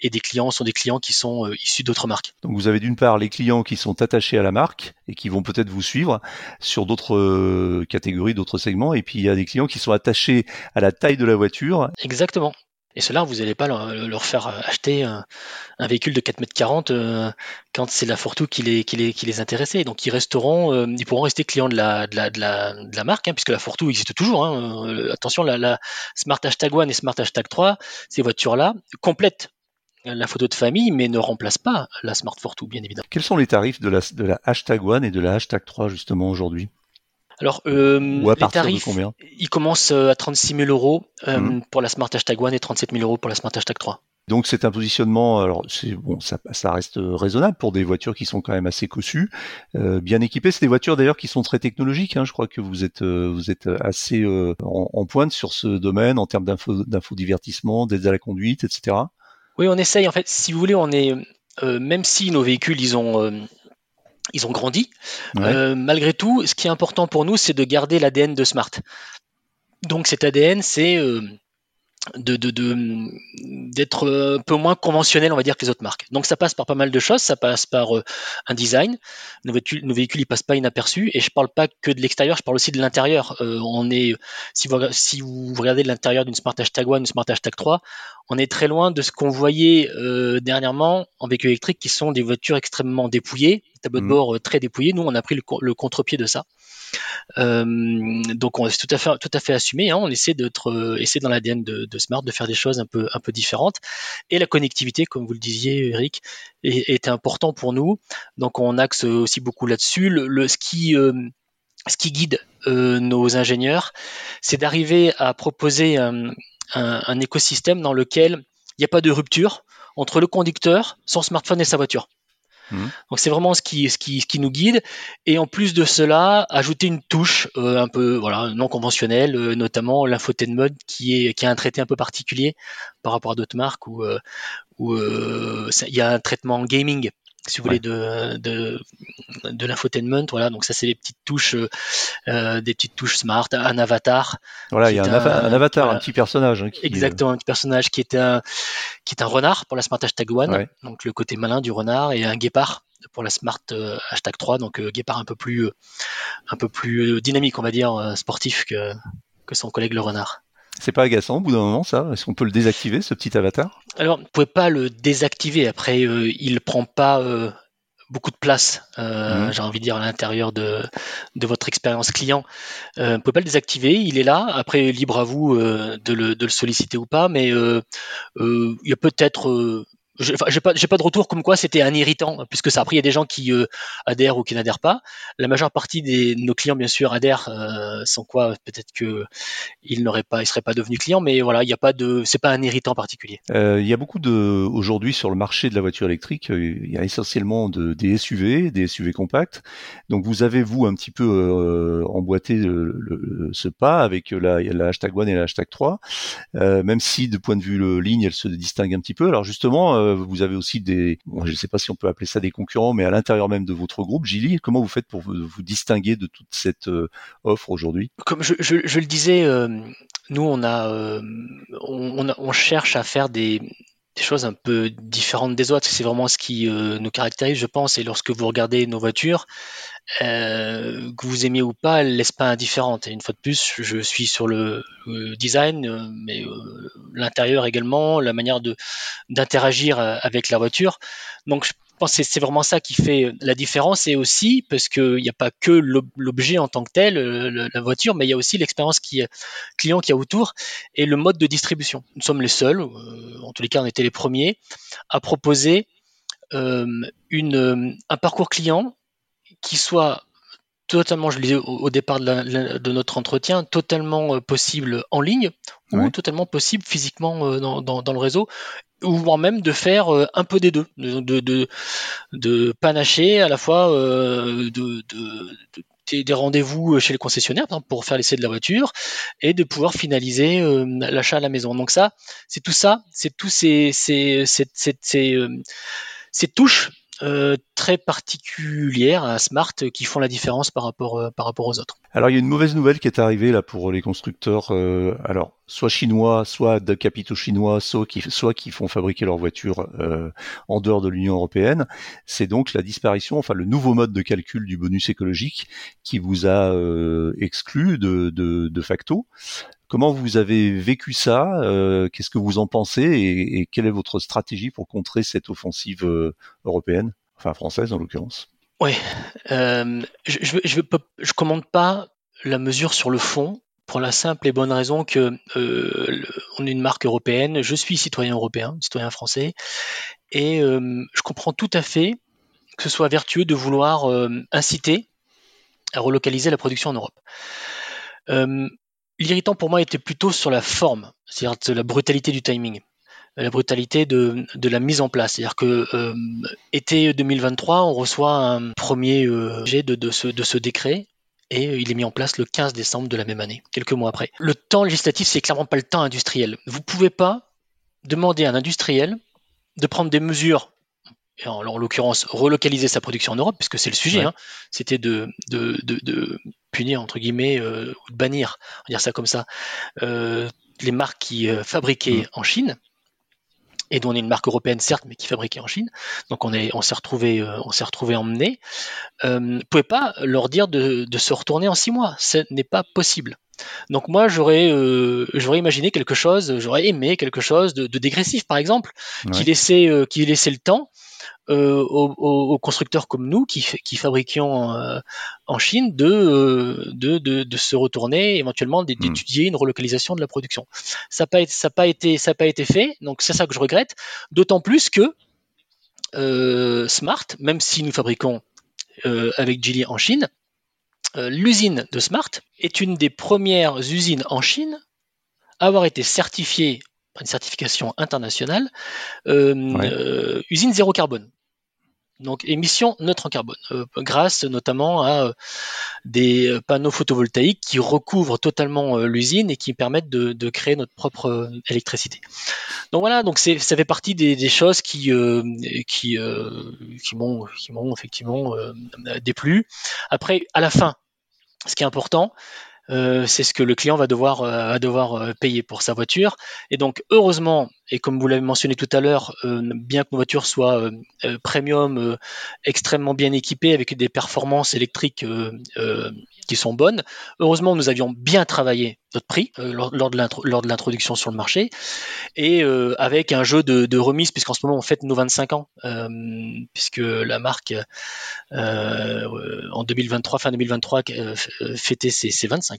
et des clients sont des clients qui sont issus d'autres marques. Donc vous avez d'une part les clients qui sont attachés à la marque et qui vont peut-être vous suivre sur d'autres catégories, d'autres segments. Et puis il y a des clients qui sont attachés à la taille de la voiture. Exactement. Et cela, vous n'allez pas leur, faire acheter un, véhicule de 4,40 m euh, quand c'est la Fortwo qui les, qui, les, qui les intéressait. Donc ils resteront, euh, ils pourront rester clients de la, marque, hein, puisque la Fortwo existe toujours. Hein. Euh, attention, la, la, Smart Hashtag One et Smart Hashtag 3, ces voitures-là complètent la photo de famille, mais ne remplacent pas la Smart Fortwo, bien évidemment. Quels sont les tarifs de la, de la Hashtag One et de la Hashtag 3 justement aujourd'hui? Alors, euh, les tarifs, ils commencent euh, à 36 000 euros euh, mmh. pour la Smart Hashtag One et 37 000 euros pour la Smart Hashtag 3. Donc c'est un positionnement, alors c'est bon, ça, ça reste raisonnable pour des voitures qui sont quand même assez cossues, euh, bien équipées. C'est des voitures d'ailleurs qui sont très technologiques. Hein. Je crois que vous êtes euh, vous êtes assez euh, en, en, pointe sur ce domaine en termes d'infodivertissement, d'aide à la conduite, etc. Oui, on essaye. En fait, si vous voulez, on est même si nos véhicules, ils ont ils ont grandi. malgré tout, ce qui est important pour nous, c'est de garder l'ADN de Smart. Donc cet ADN, c'est de, d'être un peu moins conventionnel, on va dire, que les autres marques. Donc ça passe par pas mal de choses, ça passe par euh, un design. Nos véhicules, nos véhicules, ils passent pas inaperçus. Et je parle pas que de l'extérieur, je parle aussi de l'intérieur. Euh, on est, si vous, si vous regardez l'intérieur d'une Smart Hashtag 1, une Smart Hashtag 3, on est très loin de ce qu'on voyait euh, dernièrement en véhicules électriques, qui sont des voitures extrêmement dépouillées, tableau de mmh. bord très dépouillé. Nous, on a pris le, le contre-pied de ça. Euh, donc on est tout à fait assumé. Hein. on essaie d'être euh, dans l'ADN de, Smart de faire des choses un peu un différentes. Et la connectivité, comme vous le disiez, Eric, est, important pour nous. Donc on axe aussi beaucoup là-dessus. Le, ce qui euh, ce qui guide nos ingénieurs, c'est d'arriver à proposer un, écosystème dans lequel il n'y a pas de rupture entre le conducteur, son smartphone et sa voiture. Mhm. Donc c'est vraiment ce qui, ce, qui, ce qui nous guide. Et en plus de cela, ajouter une touche euh, un peu voilà, non conventionnelle, euh, notamment l'infotainment qui, est, qui a un traité un peu particulier par rapport à d'autres marques où, euh, où il y a un traitement gaming si vous voulez, de, de, de l'infotainment. Voilà, donc ça, c'est des petites touches, euh, des petites touches smart, un avatar. Voilà, il y a un, avatar, un petit personnage. Hein, qui, exactement, un petit personnage qui est un, qui est un renard pour la Smart Hashtag One, donc le côté malin du renard, et un guépard pour la Smart euh, Hashtag 3, donc euh, guépard un peu plus, un peu plus dynamique, on va dire, sportif que, que son collègue le renard. C'est pas agaçant au bout d'un moment ça Est-ce qu'on peut le désactiver ce petit avatar? Alors, vous pouvez pas le désactiver. Après, euh, il prend pas euh, beaucoup de place, euh, mhm. j'ai envie de dire, à l'intérieur de, de votre expérience client. Euh, vous pouvez pas le désactiver, il est là. Après, libre à vous de le, de, le, solliciter ou pas, mais il y a peut-être j'ai pas, pas de retour comme quoi c'était un irritant, puisque ça. Après, il y a des gens qui euh, adhèrent ou qui n'adhèrent pas. La majeure partie de nos clients, bien sûr, adhèrent, euh, sans quoi peut-être que ils n'auraient pas, ils seraient pas devenus clients. Mais voilà, il n'y a pas de, c'est pas un irritant particulier. Euh, il y a beaucoup de, aujourd'hui sur le marché de la voiture électrique, il y a essentiellement de, des SUV, des SUV compacts. Donc vous avez vous un petit peu emboîté ce pas avec la, la hashtag One et la hashtag 3, même si de point de vue le, ligne, elle se distingue un petit peu. Alors justement euh, vous avez aussi des, je ne sais pas si on peut appeler ça des concurrents, mais à l'intérieur même de votre groupe, Gilly, comment vous faites pour vous, distinguer de toute cette euh, offre aujourd'hui? Comme je, le disais, euh, nous on a, on, cherche à faire des, choses un peu différentes des autres. C'est vraiment ce qui nous caractérise, je pense. Et lorsque vous regardez nos voitures, euh, que vous aimiez ou pas, elle laisse pas indifférente. Et une fois de plus, je suis sur le, design, euh, mais euh, l'intérieur également, la manière d'interagir avec la voiture. Donc je pense que c'est vraiment ça qui fait la différence et aussi parce qu'il n'y a pas que l'objet en tant que tel, la voiture, mais il y a aussi l'expérience qui client qui a autour et le mode de distribution. Nous sommes les seuls, en tous les cas on était les premiers, à proposer un parcours client qui soit totalement, je le disais au, départ de, notre entretien, totalement euh, possible en ligne ou totalement possible physiquement euh, dans, le réseau, ou voire même de faire euh, un peu des deux, de, de, panacher à la fois de, des rendez-vous chez les concessionnaires pour faire l'essai de la voiture et de pouvoir finaliser l'achat à la maison. Donc ça, c'est tout ça, c'est tous ces, ces, ces touches euh, très particulières à Smart qui font la différence par rapport, euh, par rapport aux autres. Alors il y a une mauvaise nouvelle qui est arrivée là pour les constructeurs, euh, alors soit chinois, soit de capitaux chinois, soit qui, soit qui font fabriquer leurs voitures en dehors de l'Union européenne. C'est donc la disparition, enfin le nouveau mode de calcul du bonus écologique qui vous a exclu de, de, de facto. Comment vous avez vécu ça euh, Qu'est-ce que vous en pensez et, quelle est votre stratégie pour contrer cette offensive euh, européenne, enfin française en l'occurrence? Oui, euh, je ne je, je, commande pas la mesure sur le fond pour la simple et bonne raison que on est une marque européenne, je suis citoyen européen, citoyen français, et je comprends tout à fait que ce soit vertueux de vouloir inciter à relocaliser la production en Europe. L'irritant pour moi était plutôt sur la forme, c'est-à-dire la brutalité du timing. La brutalité de, la mise en place. C'est-à-dire que été 2023, on reçoit un premier jet de, ce, de ce décret et il est mis en place le 15 décembre de la même année, quelques mois après. Le temps législatif, c'est clairement pas le temps industriel. Vous pouvez pas demander à un industriel de prendre des mesures et en, l'occurrence relocaliser sa production en Europe, puisque c'est le sujet, hein. c'était de, de, punir, entre guillemets, euh, ou de bannir, on va dire ça comme ça, euh, les marques qui euh, fabriquaient mm. en Chine, et dont on est une marque européenne certes, mais qui fabriquait en Chine. Donc on est, on s'est retrouvé, on s'est retrouvé emmené. Euh, ne pouvez pas leur dire de, se retourner en six mois. Ce n'est pas possible. Donc moi j'aurais, j'aurais imaginé quelque chose, j'aurais aimé quelque chose de, dégressif par exemple, qui laissait, qui laissait le temps euh, aux, constructeurs comme nous qui, qui fabriquions euh, en Chine euh, de, de, de, se retourner, éventuellement hmm. d'étudier une relocalisation de la production. Ça n'a pas, ça pas, été, ça pas été fait, donc c'est ça que je regrette, d'autant plus que Smart, même si nous fabriquons avec Geely en Chine, l'usine de Smart est une des premières usines en Chine à avoir été certifiée une certification internationale, euh, euh, usine zéro carbone. Donc émission neutre en carbone, euh, grâce notamment à des panneaux photovoltaïques qui recouvrent totalement l'usine et qui permettent de, créer notre propre électricité. Donc voilà, donc ça fait partie des, choses qui qui qui m'ont qui m'ont effectivement déplu. Après, à la fin, ce qui est important, euh, c'est ce que le client va devoir, euh, euh, payer pour sa voiture. Et donc, heureusement, et comme vous l'avez mentionné tout à l'heure, bien que nos voitures soient premium, extrêmement bien équipées, avec des performances électriques qui sont bonnes, heureusement, nous avions bien travaillé notre prix lors, de l'introduction sur le marché, et avec un jeu de, de remise, puisqu'en ce moment, on fête nos 25 ans, puisque la marque, en 2023, fin 2023, fêtait ses, ses 25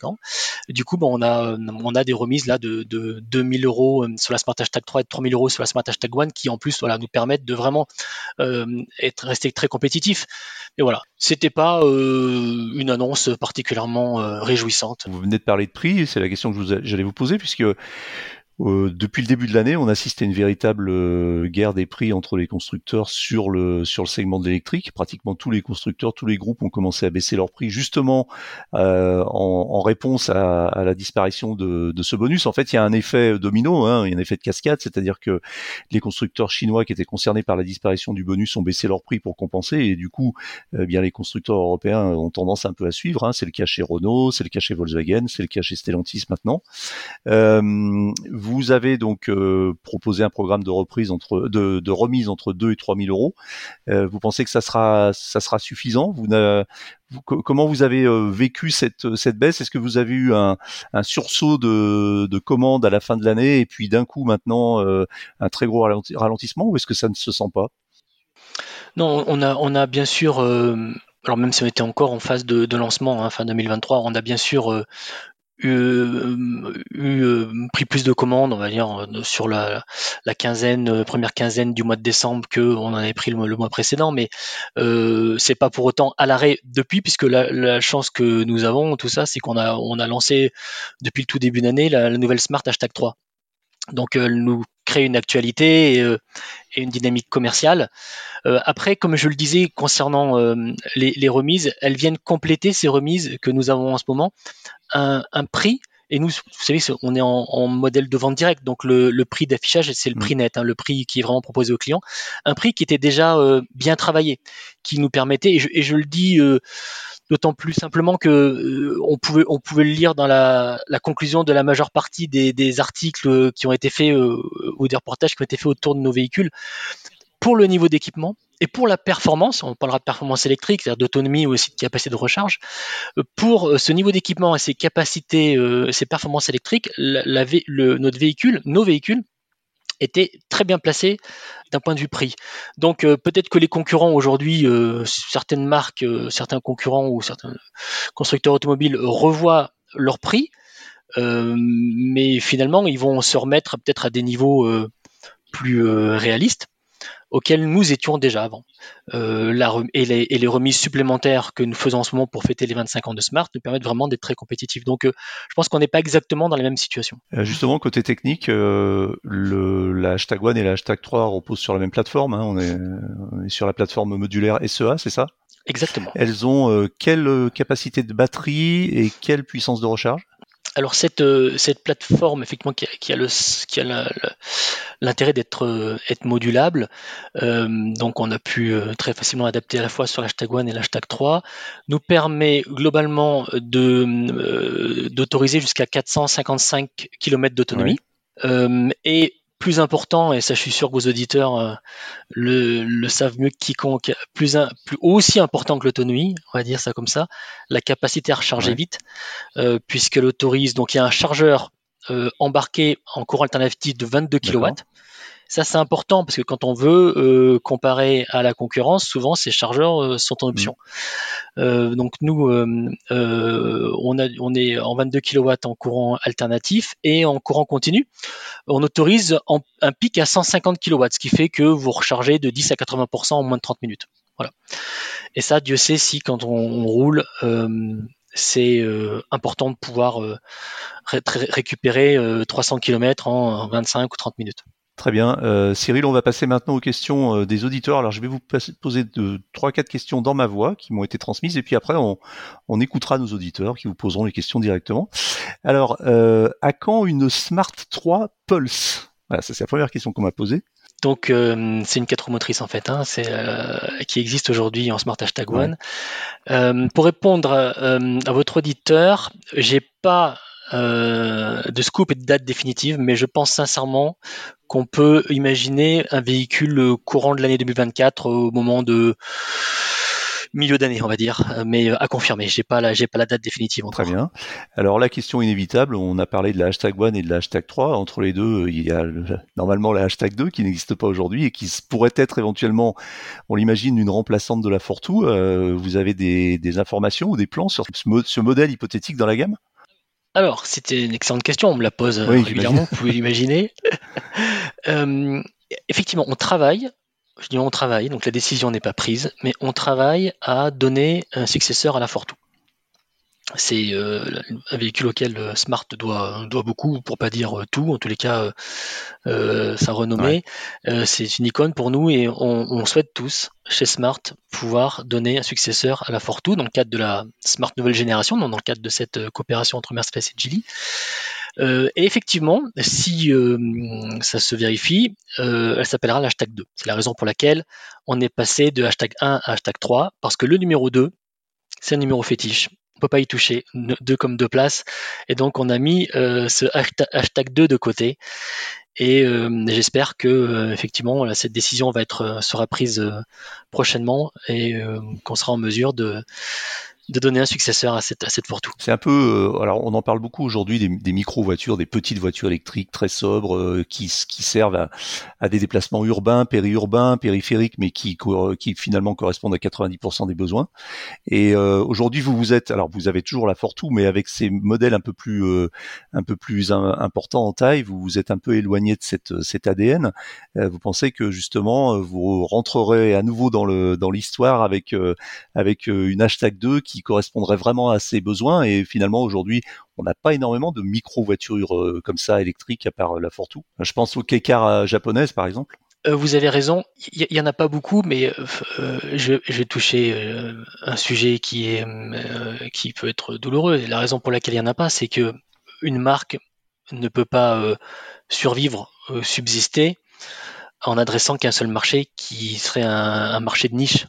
Du coup, on, a, on a des remises là de, de 2000 euros euh, sur la Smart Hashtag 3 et de 3000 euros sur la Smart Hashtag 1 qui en plus voilà, nous permettent de vraiment euh, être rester très compétitifs. Et voilà, c'était pas euh, une annonce particulièrement réjouissante. Vous venez de parler de prix, c'est la question que j'allais vous poser puisque euh, depuis le début de l'année, on assiste à une véritable euh, guerre des prix entre les constructeurs sur le segment de l'électrique. Pratiquement tous les constructeurs, tous les groupes ont commencé à baisser leurs prix justement euh, en, réponse à, la disparition de, de, ce bonus. En fait, il y a un effet domino, hein, il y a un effet de cascade, c'est-à-dire que les constructeurs chinois qui étaient concernés par la disparition du bonus ont baissé leurs prix pour compenser, et du coup, eh bien les constructeurs européens ont tendance un peu à suivre. Hein. C'est le cas chez Renault, c'est le cas chez Volkswagen, c'est le cas chez Stellantis maintenant. Vous avez donc euh, proposé un programme de reprise de, remise entre 2 et 3 000 euros. Euh, vous pensez que ça sera suffisant? Comment vous avez euh, vécu cette baisse? Est-ce que vous avez eu un, sursaut de, de commandes à la fin de l'année et puis d'un coup maintenant un très gros ralentissement ou est-ce que ça ne se sent pas? Non, on a on a bien sûr alors même si on était encore en phase de, lancement, hein, fin 2023, on a bien sûr eu, eu, euh, pris plus de commandes, on va dire, euh, sur la, la quinzaine, euh, première quinzaine du mois de décembre que on en avait pris le, mois précédent, mais euh, c'est pas pour autant à l'arrêt depuis, puisque la, la, chance que nous avons, tout ça, c'est qu'on a on a lancé depuis le tout début d'année la, la, nouvelle Smart Hashtag 3. Donc elle nous crée une actualité et, et une dynamique commerciale. Euh, après, comme je le disais concernant les, remises, elles viennent compléter ces remises que nous avons en ce moment un, prix et nous, vous savez, on est en, modèle de vente directe, donc le, prix d'affichage, c'est le mm. prix net, hein, le prix qui est vraiment proposé au client. Un prix qui était déjà euh, bien travaillé, qui nous permettait, et je, le dis euh, d'autant plus simplement que euh, on, pouvait, on pouvait le lire dans la, conclusion de la majeure partie des, des articles qui ont été faits ou des reportages qui ont été faits autour de nos véhicules. Pour le niveau d'équipement, et pour la performance, on parlera de performance électrique, c'est-à-dire d'autonomie ou aussi de capacité de recharge, euh, pour euh, ce niveau d'équipement et ses capacités, euh, ses performances électriques, notre véhicule, nos véhicules, étaient très bien placés d'un point de vue prix. Donc peut-être que les concurrents aujourd'hui, certaines marques, certains concurrents ou certains constructeurs automobiles revoient leur prix, mais finalement ils vont se remettre peut-être à des niveaux plus réalistes auxquelles nous étions déjà avant. La, et, les, et, les, remises supplémentaires que nous faisons en ce moment pour fêter les 25 ans de Smart nous permettent vraiment d'être très compétitifs. Donc je pense qu'on n'est pas exactement dans la même situation. justement, côté technique, le, la hashtag One et la hashtag 3 reposent sur la même plateforme. Hein. On, est, on, est, sur la plateforme modulaire SEA, c'est ça? Exactement. Elles ont quelle capacité de batterie et quelle puissance de recharge? Alors cette, euh, cette plateforme effectivement qui a, qui a le qui a l'intérêt d'être euh, être modulable, euh, donc on a pu très facilement adapter à la fois sur l'hashtag 1 et l'hashtag 3, nous permet globalement de d'autoriser jusqu'à 455 km d'autonomie. et plus important, et ça je suis sûr que vos auditeurs euh, le, savent mieux que quiconque, plus, plus aussi important que l'autonomie, on va dire ça comme ça, la capacité à recharger vite, euh, puisqu'elle autorise, donc il y a un chargeur euh, embarqué en courant alternatif de 22 kW, ça, c'est important parce que quand on veut euh, comparer à la concurrence, souvent ces chargeurs euh, sont en option. Mm. Euh, donc nous, on, a, on est en 22 kW en courant alternatif et en courant continu, on autorise un pic à 150 kW, ce qui fait que vous rechargez de 10 à 80% en moins de 30 minutes. Voilà. Et ça, Dieu sait si quand on, roule, c'est important de pouvoir récupérer 300 km en 25 ou 30 minutes. Très bien. Euh, Cyril, on va passer maintenant aux questions euh, des auditeurs. Alors, je vais vous poser de, trois, quatre questions dans ma voix qui m'ont été transmises, et puis après, on, on, écoutera nos auditeurs qui vous poseront les questions directement. Alors, euh, à quand une Smart 3 Pulse? Voilà, ça c'est la première question qu'on m'a posée. Donc, c'est une 4 motrice en fait, hein, qui existe aujourd'hui en Smart Hashtag One. pour répondre à votre auditeur, j'ai pas euh, de scoop et de date définitive, mais je pense sincèrement qu'on peut imaginer un véhicule courant de l'année 2024 au moment de milieu d'année, on va dire, mais à confirmer. J'ai pas la, j'ai pas la date définitive encore. Très bien. Alors la question inévitable, on a parlé de la hashtag 1 et de la hashtag 3. Entre les deux, il y a normalement la hashtag 2 qui n'existe pas aujourd'hui et qui pourrait être éventuellement, on l'imagine, une remplaçante de la Fortwo. Euh, vous avez des, des, informations ou des plans sur ce modèle hypothétique dans la gamme? Alors, c'était une excellente question, on me la pose euh, régulièrement, vous pouvez l'imaginer. Euh, effectivement, on travaille, je dis on travaille, donc la décision n'est pas prise, mais on travaille à donner un successeur à la Fortwo c'est euh, un véhicule auquel euh, Smart doit, doit beaucoup, pour pas dire euh, tout, en tous les cas sa renommée. c'est une icône pour nous et on, souhaite tous, chez Smart, pouvoir donner un successeur à la Fortwo dans le cadre de la Smart nouvelle génération, dans le cadre de cette coopération entre Mercedes et Geely. et effectivement, si ça se vérifie, elle s'appellera l'hashtag 2. C'est la raison pour laquelle on est passé de hashtag 1 à hashtag 3, parce que le numéro 2, c'est un numéro fétiche on peut pas y toucher, deux comme deux places. Et donc on a mis euh, ce hashtag 2 de côté. Et euh, j'espère que euh, effectivement cette décision être sera prise prochainement et qu'on sera en mesure de de donner un successeur à cette, à cette Fortwo. C'est un peu, euh, alors on en parle beaucoup aujourd'hui des, des micro-voitures, des petites voitures électriques très sobres euh, qui, qui servent à, à, des déplacements urbains, périurbains, périphériques, mais qui, qui finalement correspondent à 90% des besoins. Et euh, aujourd'hui, vous vous êtes, alors vous avez toujours la Fortwo, mais avec ces modèles un peu plus, un peu plus importants en taille, vous vous êtes un peu éloigné de cette, cet ADN. vous pensez que justement vous rentrerez à nouveau dans le dans l'histoire avec avec une hashtag 2 qui qui correspondrait vraiment à ses besoins. Et finalement, aujourd'hui, on n'a pas énormément de micro-voitures euh, comme ça électriques à part euh, la Fortwo. Je pense aux K-Car euh, japonaises, par exemple. vous avez raison, il y, en a pas beaucoup, mais je, vais toucher un sujet qui est qui peut être douloureux. la raison pour laquelle il y en a pas, c'est que une marque ne peut pas survivre, subsister en adressant qu'un seul marché qui serait un, marché de niche.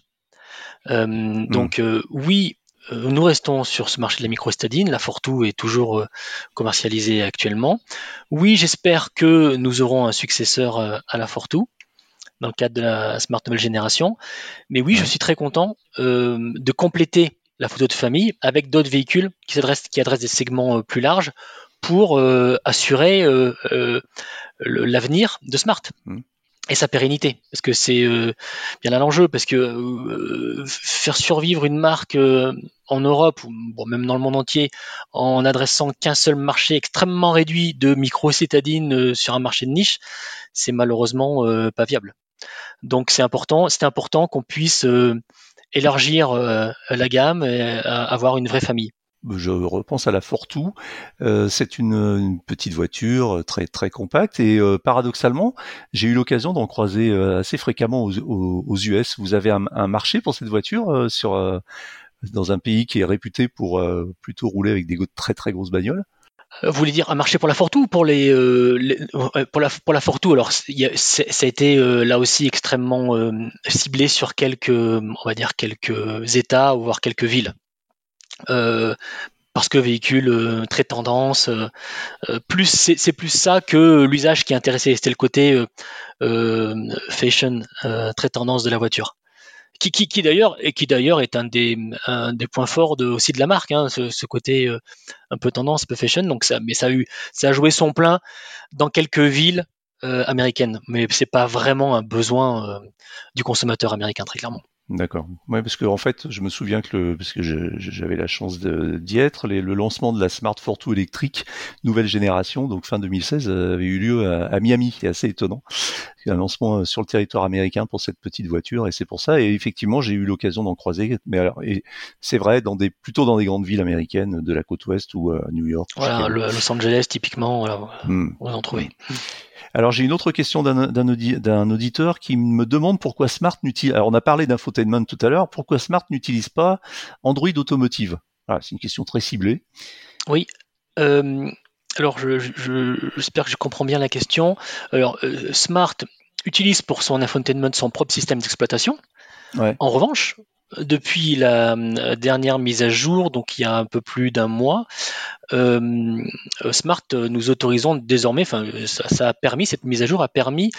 Hmm. Donc oui, euh, nous restons sur ce marché de la microstadine. La Fortou est toujours euh, commercialisée actuellement. Oui, j'espère que nous aurons un successeur euh, à la Fortou dans le cadre de la Smart Nouvelle Génération. Mais oui, je suis très content de compléter la photo de famille avec d'autres véhicules qui s'adressent, qui adressent des segments plus larges pour assurer l'avenir de Smart. Mmh et sa pérennité parce que c'est euh, bien là l'enjeu parce que euh, faire survivre une marque euh, en Europe ou bon, même dans le monde entier en adressant qu'un seul marché extrêmement réduit de micro-cétadines sur un marché de niche c'est malheureusement pas viable Donc c'est important, c'est important qu'on puisse élargir la gamme et avoir une vraie famille je repense à la Fortou. Euh, c'est une, petite voiture très très compacte et euh, paradoxalement, j'ai eu l'occasion d'en croiser euh, assez fréquemment aux, US. Vous avez un, marché pour cette voiture sur dans un pays qui est réputé pour plutôt rouler avec des très très grosses bagnoles. Vous voulez dire un marché pour la Fortou ou pour les, la pour la alors ça a été là aussi extrêmement ciblé sur quelques on va dire quelques États voire quelques villes. Euh, parce que véhicule euh, très tendance. Euh, plus c'est plus ça que l'usage qui intéressait. C'était le côté fashion, très tendance de la voiture. Qui, qui, qui d'ailleurs et qui d'ailleurs est un des, des points forts de, aussi de la marque, hein, ce, côté un peu tendance, un peu fashion. Donc ça, mais ça a eu, ça a joué son plein dans quelques villes américaines, mais c'est pas vraiment un besoin du consommateur américain très clairement. D'accord. Ouais, parce que en fait, je me souviens que le, parce que j'avais la chance d'y être, le lancement de la Smart Fortwo électrique nouvelle génération, donc fin 2016, avait eu lieu à, Miami. C'est assez étonnant. C'est un lancement euh, sur le territoire américain pour cette petite voiture, et c'est pour ça. Et effectivement, j'ai eu l'occasion d'en croiser. Mais alors, c'est vrai, dans des plutôt dans des grandes villes américaines de la côte ouest ou à New York. Voilà, Los Angeles typiquement, voilà, hmm. on en trouver. Alors j'ai une autre question d'un auditeur qui me demande pourquoi Smart n'utilise. Alors on a parlé d'infotainment tout à l'heure. Pourquoi Smart n'utilise pas Android Automotive? C'est une question très ciblée. Oui. Euh, alors j'espère que je comprends bien la question. Alors euh, Smart utilise pour son infotainment son propre système d'exploitation. En revanche, depuis la euh, dernière mise à jour, donc il y a un peu plus d'un mois, euh, Smart euh, nous autorisons désormais, enfin ça, a permis, cette mise à jour a permis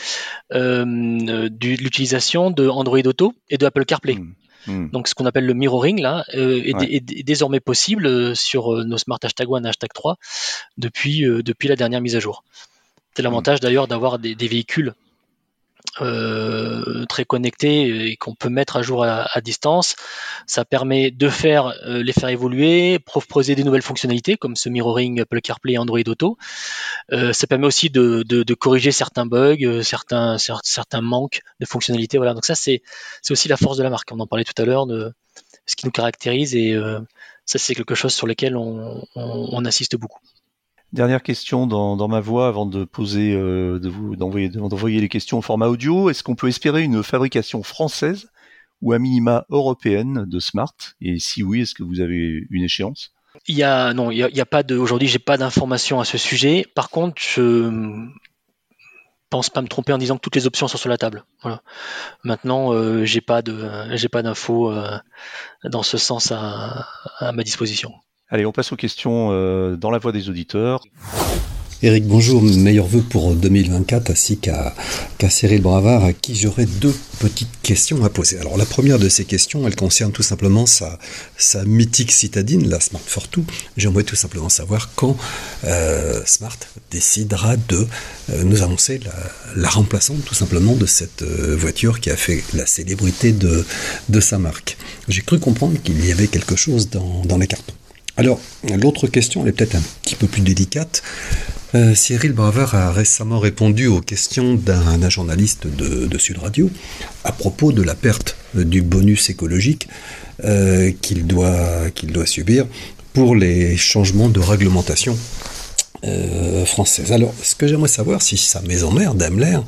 l'utilisation de Android Auto et de Apple CarPlay. Hmm. Hmm. Donc ce qu'on appelle le mirroring là est, désormais possible sur nos Smart Hashtag 1 Hashtag 3 depuis, depuis la dernière mise à jour. C'est l'avantage d'ailleurs d'avoir des, véhicules euh, très connectés et qu'on peut mettre à jour à, distance. Ça permet de faire euh, les faire évoluer, proposer des nouvelles fonctionnalités comme ce mirroring Apple CarPlay Android Auto. Euh, ça permet aussi de, corriger certains bugs, certains manques de fonctionnalités. Voilà. Donc ça c'est aussi la force de la marque. On en parlait tout à l'heure de ce qui nous caractérise et ça c'est quelque chose sur lequel on, insiste beaucoup. Dernière question dans, ma voix avant de poser, euh, d'envoyer, les questions au format audio. Est-ce qu'on peut espérer une fabrication française ou à minima européenne de Smart? Et si oui, est-ce que vous avez une échéance? Il y a non, il y a, pas de. Aujourd'hui, j'ai pas d'informations à ce sujet. Par contre, je pense pas me tromper en disant que toutes les options sont sur la table. Voilà. Maintenant, euh, j'ai pas de, d'infos euh, dans ce sens à ma disposition. Allez, on passe aux questions euh, dans la voix des auditeurs. Eric, bonjour, meilleurs vœux pour 2024 ainsi qu'à Cyril Bravard à qui j'aurais deux petites questions à poser. Alors la première de ces questions, elle concerne tout simplement sa, sa mythique citadine, la Smart Fortwo. J'aimerais tout simplement savoir quand euh, Smart décidera de euh, nous annoncer la, la, remplaçante tout simplement de cette voiture qui a fait la célébrité de, de sa marque. J'ai cru comprendre qu'il y avait quelque chose dans, dans les cartons. Alors, l'autre question, est peut-être un petit peu plus délicate. Euh, Cyril Bravard a récemment répondu aux questions d'un journaliste de, Sud Radio à propos de la perte du bonus écologique euh, qu'il doit, subir pour les changements de réglementation euh, française. Alors, ce que j'aimerais savoir, si sa maison mère, Daimler,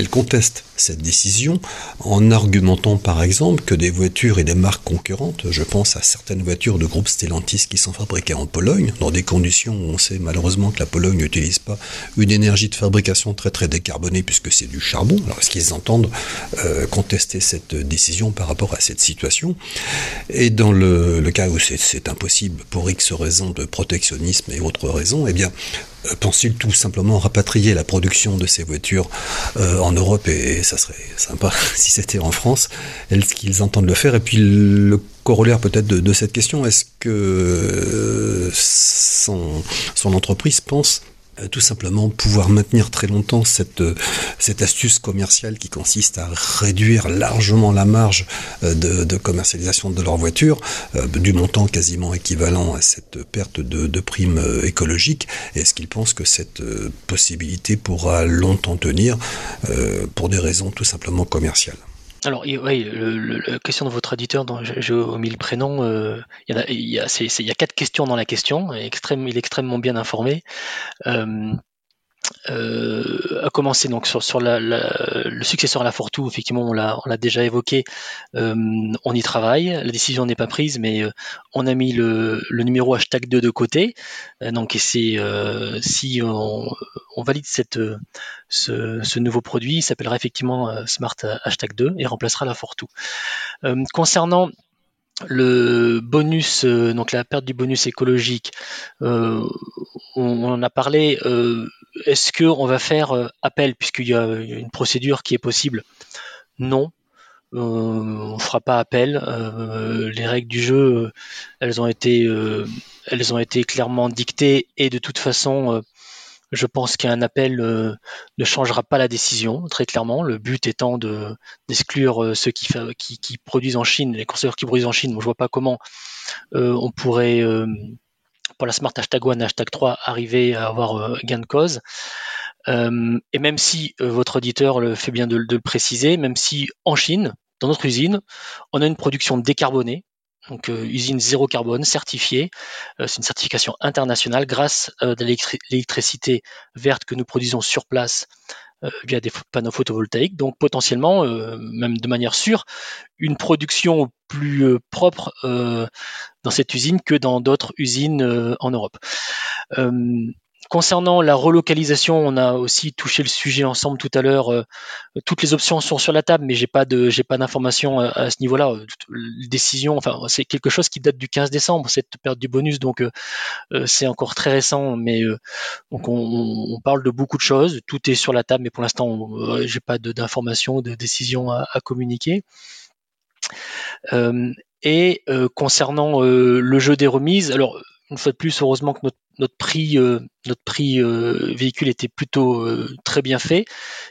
elle conteste cette décision en argumentant par exemple que des voitures et des marques concurrentes, je pense à certaines voitures de groupe Stellantis qui sont fabriquées en Pologne, dans des conditions où on sait malheureusement que la Pologne n'utilise pas une énergie de fabrication très très décarbonée puisque c'est du charbon. Alors est-ce qu'ils entendent euh, contester cette décision par rapport à cette situation? Et dans le, cas où c'est impossible pour X raisons de protectionnisme et autres raisons, eh bien pensent-ils tout simplement rapatrier la production de ces voitures euh, en Europe et, ça serait sympa si c'était en France. Est-ce qu'ils entendent le faire? Et puis le corollaire peut-être de, cette question, est-ce que euh, son, entreprise pense euh, tout simplement pouvoir maintenir très longtemps cette, euh, cette astuce commerciale qui consiste à réduire largement la marge euh, de, commercialisation de leur voiture, du montant quasiment équivalent à cette perte de, de prime écologique. Est-ce qu'ils pensent que cette possibilité pourra longtemps tenir pour des raisons tout simplement commerciales? Alors, oui, la question de votre auditeur, dont j'ai omis le prénom, il, y a, il, y a, il, y a, quatre questions dans la question, il est, il est extrêmement bien informé. Euh, euh, a commencé donc sur, sur la, le successeur à la Fortou, effectivement on l'a, l'a déjà évoqué, euh, on y travaille, la décision n'est pas prise, mais euh, on a mis le, numéro hashtag 2 de côté, donc et si on, valide cette, ce, nouveau produit, il s'appellera effectivement Smart hashtag 2 et remplacera la Fortou. concernant le bonus, donc la perte du bonus écologique, on, en a parlé. Euh, est-ce qu'on va faire appel puisqu'il y a une procédure qui est possible? Non, on ne fera pas appel. les règles du jeu, elles ont été, elles ont été clairement dictées et de toute façon je pense qu'un appel euh, ne changera pas la décision, très clairement. Le but étant de d'exclure euh, ceux qui, produisent en Chine, les constructeurs qui produisent en Chine. Moi, je vois pas comment euh, on pourrait, pour la Smart Hashtag 1, Hashtag 3, arriver à avoir gain de cause. et même si votre auditeur le fait bien de, le préciser, même si en Chine, dans notre usine, on a une production décarbonée, donc euh, usine zéro carbone certifiée. Euh, c'est une certification internationale grâce à euh, l'électricité verte que nous produisons sur place via des panneaux photovoltaïques. Donc potentiellement, même de manière sûre, une production plus propre dans cette usine que dans d'autres usines en Europe. Concernant la relocalisation, on a aussi touché le sujet ensemble tout à l'heure. Euh, toutes les options sont sur la table, mais j'ai pas de j'ai pas d'informations à, à, ce niveau-là. Décision, enfin c'est quelque chose qui date du 15 décembre cette perte du bonus, donc euh, euh, c'est encore très récent. Mais donc on, on, parle de beaucoup de choses. Tout est sur la table, mais pour l'instant j'ai pas d'informations, de, décisions à, à communiquer. et concernant le jeu des remises, alors une fois de plus, heureusement que notre notre prix, euh, notre prix euh, véhicule était plutôt euh, très bien fait,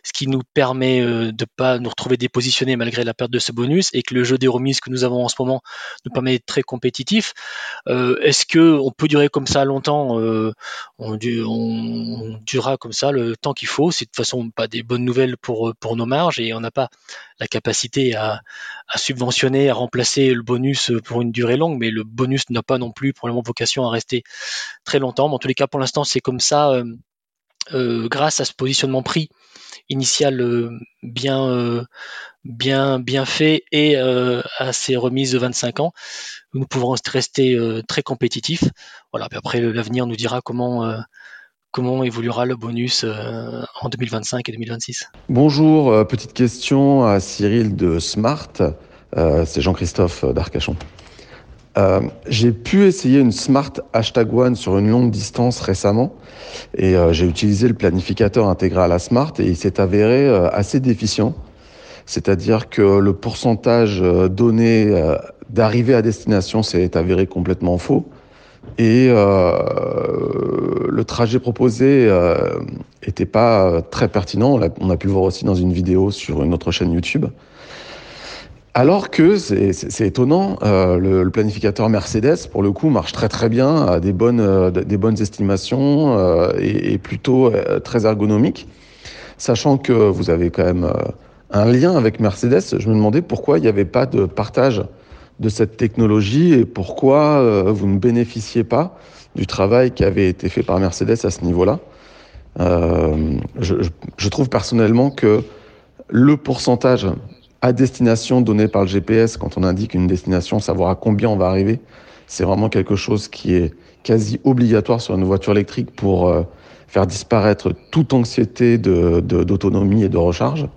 ce qui nous permet de pas nous retrouver dépositionnés malgré la perte de ce bonus et que le jeu des remises que nous avons en ce moment nous permet d'être très compétitif. Est-ce que on peut durer comme ça longtemps on, on, durera comme ça le temps qu'il faut? C'est de toute façon pas des bonnes nouvelles pour pour nos marges et on n'a pas la capacité à, à, subventionner, à remplacer le bonus pour une durée longue, mais le bonus n'a pas non plus probablement vocation à rester très longtemps en tous les cas, pour l'instant, c'est comme ça, euh, euh, grâce à ce positionnement prix initial euh, bien, bien, bien fait et à ces remises de 25 ans, nous pouvons rester très compétitifs. Voilà. Puis après, l'avenir nous dira comment comment évoluera le bonus en 2025 et 2026. Bonjour, petite question à Cyril de Smart. c'est Jean-Christophe d'Arcachon. Euh, j'ai pu essayer une Smart Hashtag One sur une longue distance récemment et euh, j'ai utilisé le planificateur intégré à la Smart et il s'est avéré euh, assez déficient. C'est-à-dire que le pourcentage donné d'arrivée à destination s'est avéré complètement faux et le trajet proposé n'était pas très pertinent. On a, pu le voir aussi dans une vidéo sur une autre chaîne YouTube. Alors que c'est étonnant, euh, le, planificateur Mercedes, pour le coup, marche très très bien, a des bonnes, euh, des bonnes estimations euh, et, et, plutôt très ergonomique. Sachant que vous avez quand même un lien avec Mercedes, je me demandais pourquoi il n'y avait pas de partage de cette technologie et pourquoi vous ne bénéficiez pas du travail qui avait été fait par Mercedes à ce niveau-là. Je, je trouve personnellement que le pourcentage à destination donnée par le GPS, quand on indique une destination, savoir à combien on va arriver, c'est vraiment quelque chose qui est quasi obligatoire sur une voiture électrique pour euh, faire disparaître toute anxiété d'autonomie de, et de recharge.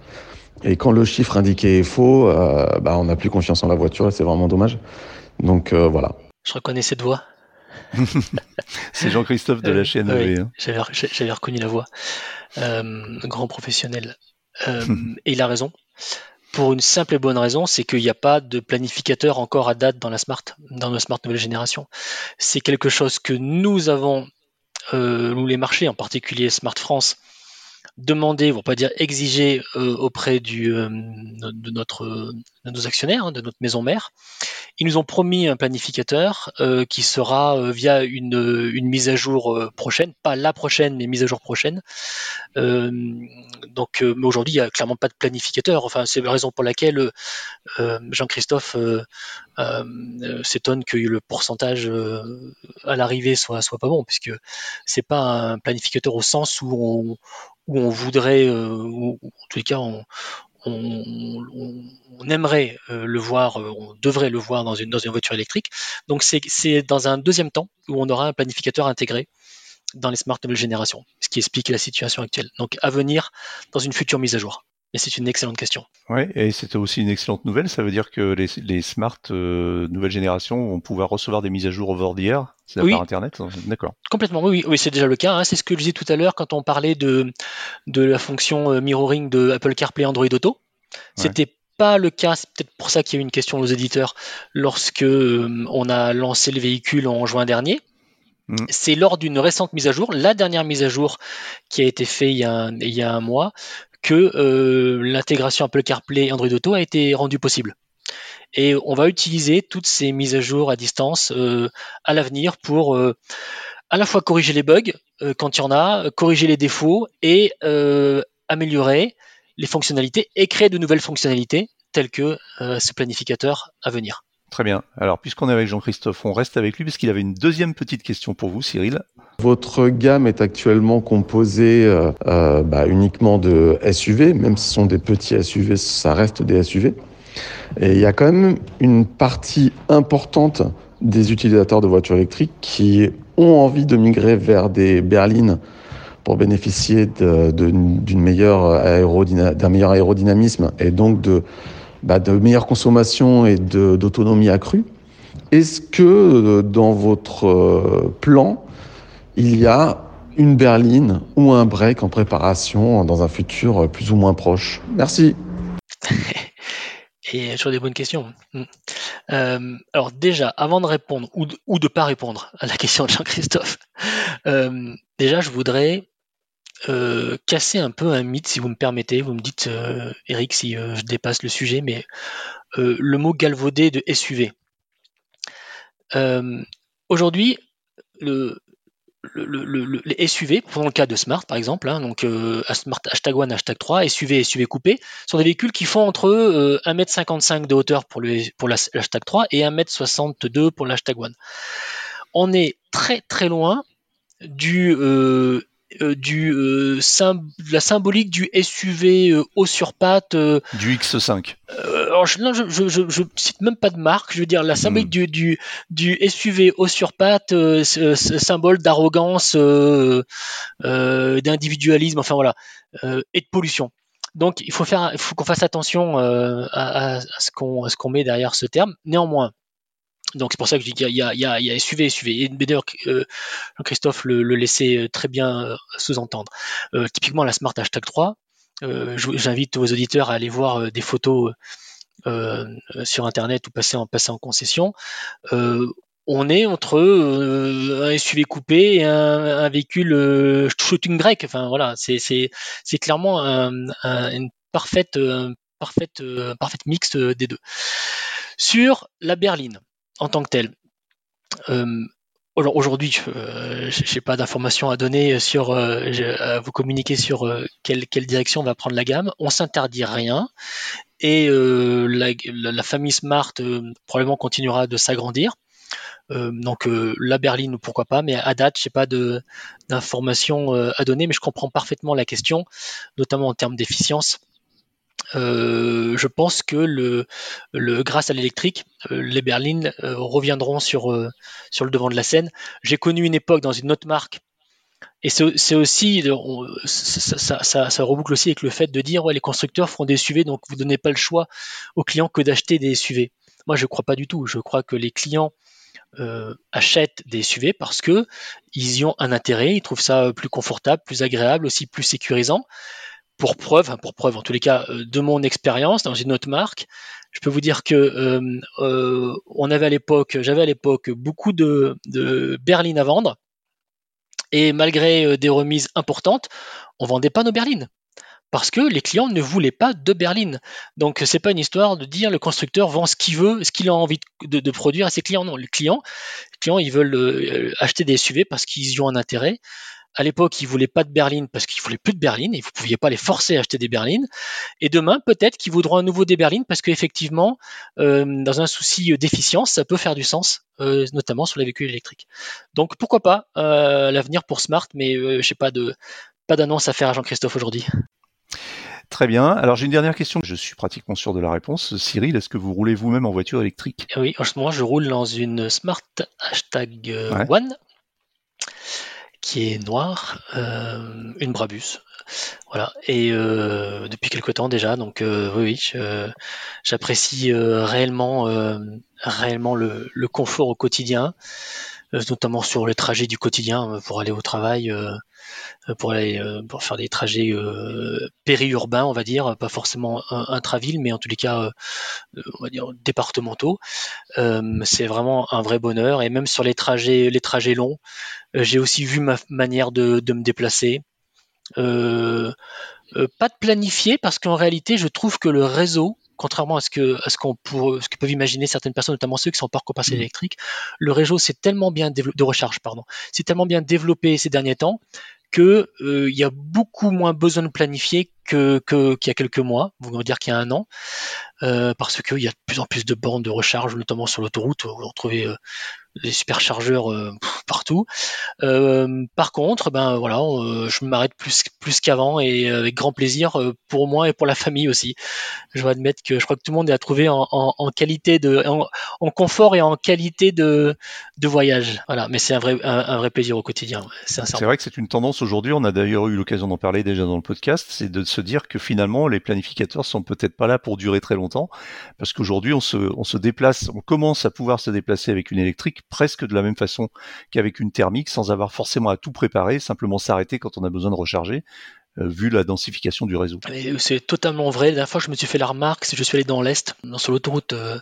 Et quand le chiffre indiqué est faux, euh, bah, on n'a plus confiance en la voiture et c'est vraiment dommage. Donc euh, voilà. Je reconnais cette voix. c'est Jean-Christophe de la chaîne. Oui, hein. J'avais reconnu la voix. grand professionnel. et il a raison pour une simple et bonne raison, c'est qu'il n'y a pas de planificateur encore à date dans la smart, dans la smart nouvelle génération. C'est quelque chose que nous avons où les marchés, en particulier Smart France, demander, on va pas dire exiger euh, auprès du, euh, de, notre, de nos actionnaires, hein, de notre maison mère. Ils nous ont promis un planificateur euh, qui sera via une, une, mise à jour prochaine, pas la prochaine, mais mise à jour prochaine. donc, mais aujourd'hui, il n'y a clairement pas de planificateur. Enfin, c'est la raison pour laquelle Jean-Christophe s'étonne que le pourcentage à l'arrivée soit, soit pas bon, puisque c'est pas un planificateur au sens où on, voudrait, euh, ou en tous les cas, on, aimerait euh, le voir, euh, on devrait le voir dans une, dans une voiture électrique. Donc c'est dans un deuxième temps où on aura un planificateur intégré dans les smart nouvelle génération, ce qui explique la situation actuelle. Donc à venir dans une future mise à jour. Mais c'est une excellente question. Oui, et c'était aussi une excellente nouvelle. Ça veut dire que les, les smart euh, nouvelle génération vont pouvoir recevoir des mises à jour over the air c'est par Internet D'accord. Complètement, oui, oui, c'est déjà le cas. Hein. C'est ce que je disais tout à l'heure quand on parlait de, de la fonction euh, mirroring de Apple CarPlay Android Auto. C'était pas le cas, c'est peut-être pour ça qu'il y a eu une question aux éditeurs lorsque euh, on a lancé le véhicule en juin dernier. Mm. C'est lors d'une récente mise à jour, la dernière mise à jour qui a été faite il y a, il y a un mois, que euh, l'intégration Apple CarPlay et Android Auto a été rendue possible. Et on va utiliser toutes ces mises à jour à distance euh, à l'avenir pour euh, à la fois corriger les bugs quand il y en a, corriger les défauts et améliorer les fonctionnalités et créer de nouvelles fonctionnalités telles que ce planificateur à venir. Très bien. Alors, puisqu'on est avec Jean-Christophe, on reste avec lui parce qu'il avait une deuxième petite question pour vous, Cyril. Votre gamme est actuellement composée euh, euh, bah, uniquement de SUV, même si ce sont des petits SUV, ça reste des SUV. Et il y a quand même une partie importante des utilisateurs de voitures électriques qui ont envie de migrer vers des berlines pour bénéficier d'un meilleur aérodynamisme et donc de, bah, de meilleure consommation et d'autonomie accrue. Est-ce que euh, dans votre plan, il y a une berline ou un break en préparation dans un futur plus ou moins proche? Merci. Et toujours des bonnes questions. Hmm. Euh, alors déjà, avant de répondre ou de, ne pas répondre à la question de Jean-Christophe, euh, déjà je voudrais euh, casser un peu un mythe, si vous me permettez. Vous me dites, Eric, si je dépasse le sujet, mais le mot galvaudé de SUV. Aujourd'hui, le, le, les SUV, pour le cas de Smart par exemple, hein, donc euh, Smart hashtag 1, hashtag 3, SUV, SUV coupé, sont des véhicules qui font entre euh, 1m55 de hauteur pour, le, pour l'hashtag 3 et 1m62 pour l'hashtag 1. On est très très loin du euh, euh, du euh, la symbolique du SUV euh, haut sur pattes du X5. alors je, non, je, je, je, cite même pas de marque. Je veux dire la symbolique hmm. du, du, du SUV haut sur pattes, symbole d'arrogance, d'individualisme, enfin voilà, et de pollution. Donc il faut faire, il faut qu'on fasse attention à, à, ce qu'on ce qu'on met derrière ce terme. Néanmoins, donc c'est pour ça que je dis qu'il y, y, a, SUV, SUV. Et d'ailleurs, euh, Jean-Christophe le, laissait euh, très bien euh, sous-entendre. typiquement la Smart Hashtag 3, j'invite vos auditeurs à aller voir des photos sur Internet ou passer en, passer en concession. on est entre un SUV coupé et un, véhicule shooting break. Enfin voilà, c'est clairement un, une parfaite, parfaite, parfaite mixte des deux. Sur la berline, en tant que tel. Euh, aujourd'hui, je n'ai pas d'informations à donner sur, euh, vous communiquer sur euh, quelle, direction va prendre la gamme. On s'interdit rien et la, famille Smart probablement continuera de s'agrandir. donc la berline, pourquoi pas, mais à date, je n'ai pas d'informations à donner, mais je comprends parfaitement la question, notamment en termes d'efficience. Euh, je pense que grâce à l'électrique, euh, les berlines euh, reviendront sur, le devant de la scène. J'ai connu une époque dans une autre marque et c'est aussi, ça, reboucle aussi avec le fait de dire les constructeurs font des SUV, donc vous donnez pas le choix aux clients que d'acheter des SUV. Moi, je crois pas du tout. Je crois que les clients achètent des SUV parce que ils y ont un intérêt, ils trouvent ça plus confortable, plus agréable, aussi plus sécurisant pour preuve, pour preuve en tous les cas euh, de mon expérience dans une autre marque, je peux vous dire que euh, euh, on avait à l'époque, j'avais à l'époque beaucoup de, berlines à vendre Et malgré des remises importantes, on vendait pas nos berlines parce que les clients ne voulaient pas de berline. Donc c'est pas une histoire de dire le constructeur vend ce qu'il veut, ce qu'il a envie de, produire à ses clients. Non, les clients, clients ils veulent acheter des SUV parce qu'ils y ont un intérêt. À l'époque, ils voulaient pas de berline parce qu'ils voulaient plus de berline et vous pouviez pas les forcer à acheter des berlines. Et demain, peut-être qu'ils voudront à nouveau des berlines parce qu'effectivement, euh, dans un souci d'efficience, ça peut faire du sens, euh, notamment sur les véhicules électriques. Donc pourquoi pas l'avenir pour Smart, mais je sais pas de pas d'annonce à faire à Jean-Christophe aujourd'hui. Très bien. Alors j'ai une dernière question. Je suis pratiquement sûr de la réponse. Cyril, est-ce que vous roulez vous-même en voiture électrique? Oui, en ce moment je roule dans une Smart Hashtag euh, One qui est noire, euh, une Brabus. Voilà. Et euh, depuis quelque temps déjà, donc oui, j'apprécie réellement, réellement le, le, confort au quotidien, notamment sur les trajets du quotidien pour aller au travail euh, pour aller euh, pour faire des trajets euh, périurbains, on va dire, pas forcément intraville, mais en tous les cas, on va dire départementaux. c'est vraiment un vrai bonheur. Et même sur les trajets, les trajets longs, j'ai aussi vu ma manière de, me déplacer. Euh, pas de planifier parce qu'en réalité, je trouve que le réseau, contrairement à ce que à ce qu'on ce que peuvent imaginer certaines personnes, notamment ceux qui sont parc au mmh. électrique, le réseau c'est tellement bien de recharge, pardon, c'est tellement bien développé ces derniers temps que euh, il y a beaucoup moins besoin de planifier que qu'il y a quelques mois, vous me dire qu'il y a un an, euh, parce qu'il y a de plus en plus de bornes de recharge, notamment sur l'autoroute, vous retrouvez euh, les superchargeurs euh, partout. Euh, par contre, ben voilà, euh, je m'arrête plus plus qu'avant et avec grand plaisir pour moi et pour la famille aussi. Je dois admettre que je crois que tout le monde a trouvé en, en, qualité de en, confort et en qualité de de voyage. Voilà, mais c'est un vrai un, vrai plaisir au quotidien. C'est vrai que c'est une tendance aujourd'hui. On a d'ailleurs eu l'occasion d'en parler déjà dans le podcast, c'est de se dire que finalement les planificateurs sont peut-être pas là pour durer très longtemps, parce qu'aujourd'hui on se on se déplace, on commence à pouvoir se déplacer avec une électrique presque de la même façon qu'avec une thermique, sans avoir forcément à tout préparer, simplement s'arrêter quand on a besoin de recharger. Euh, vu la densification du réseau. C'est totalement vrai. La dernière fois, je me suis fait la remarque, je suis allé dans l'Est, sur l'autoroute euh,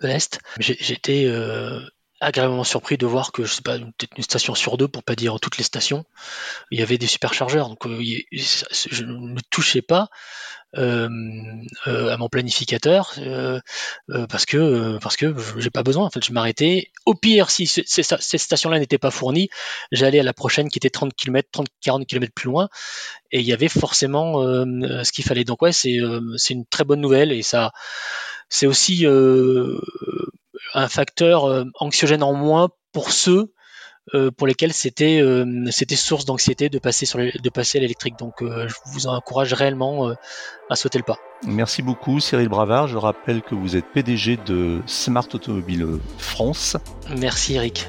de l'Est. J'étais euh, agréablement surpris de voir que, je sais pas, peut-être une station sur deux, pour pas dire toutes les stations, il y avait des superchargeurs. Donc, je ne touchais pas euh, euh, à mon planificateur euh, parce que parce que j'ai pas besoin. En fait, je m'arrêtais. Au pire, si ces, stations-là n'étaient pas fournies, j'allais à la prochaine qui était 30 km, 30, 40 km plus loin, et il y avait forcément ce qu'il fallait. Donc ouais, c'est c'est une très bonne nouvelle et ça c'est aussi un facteur anxiogène en moins pour ceux euh, pour lesquels c'était euh, c'était source d'anxiété de passer sur de passer à l'électrique. Donc euh, je vous encourage réellement à sauter le pas. Merci beaucoup Cyril Bravard. Je rappelle que vous êtes PDG de Smart Automobile France. Merci Eric.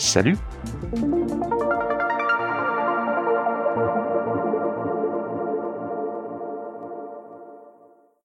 Salut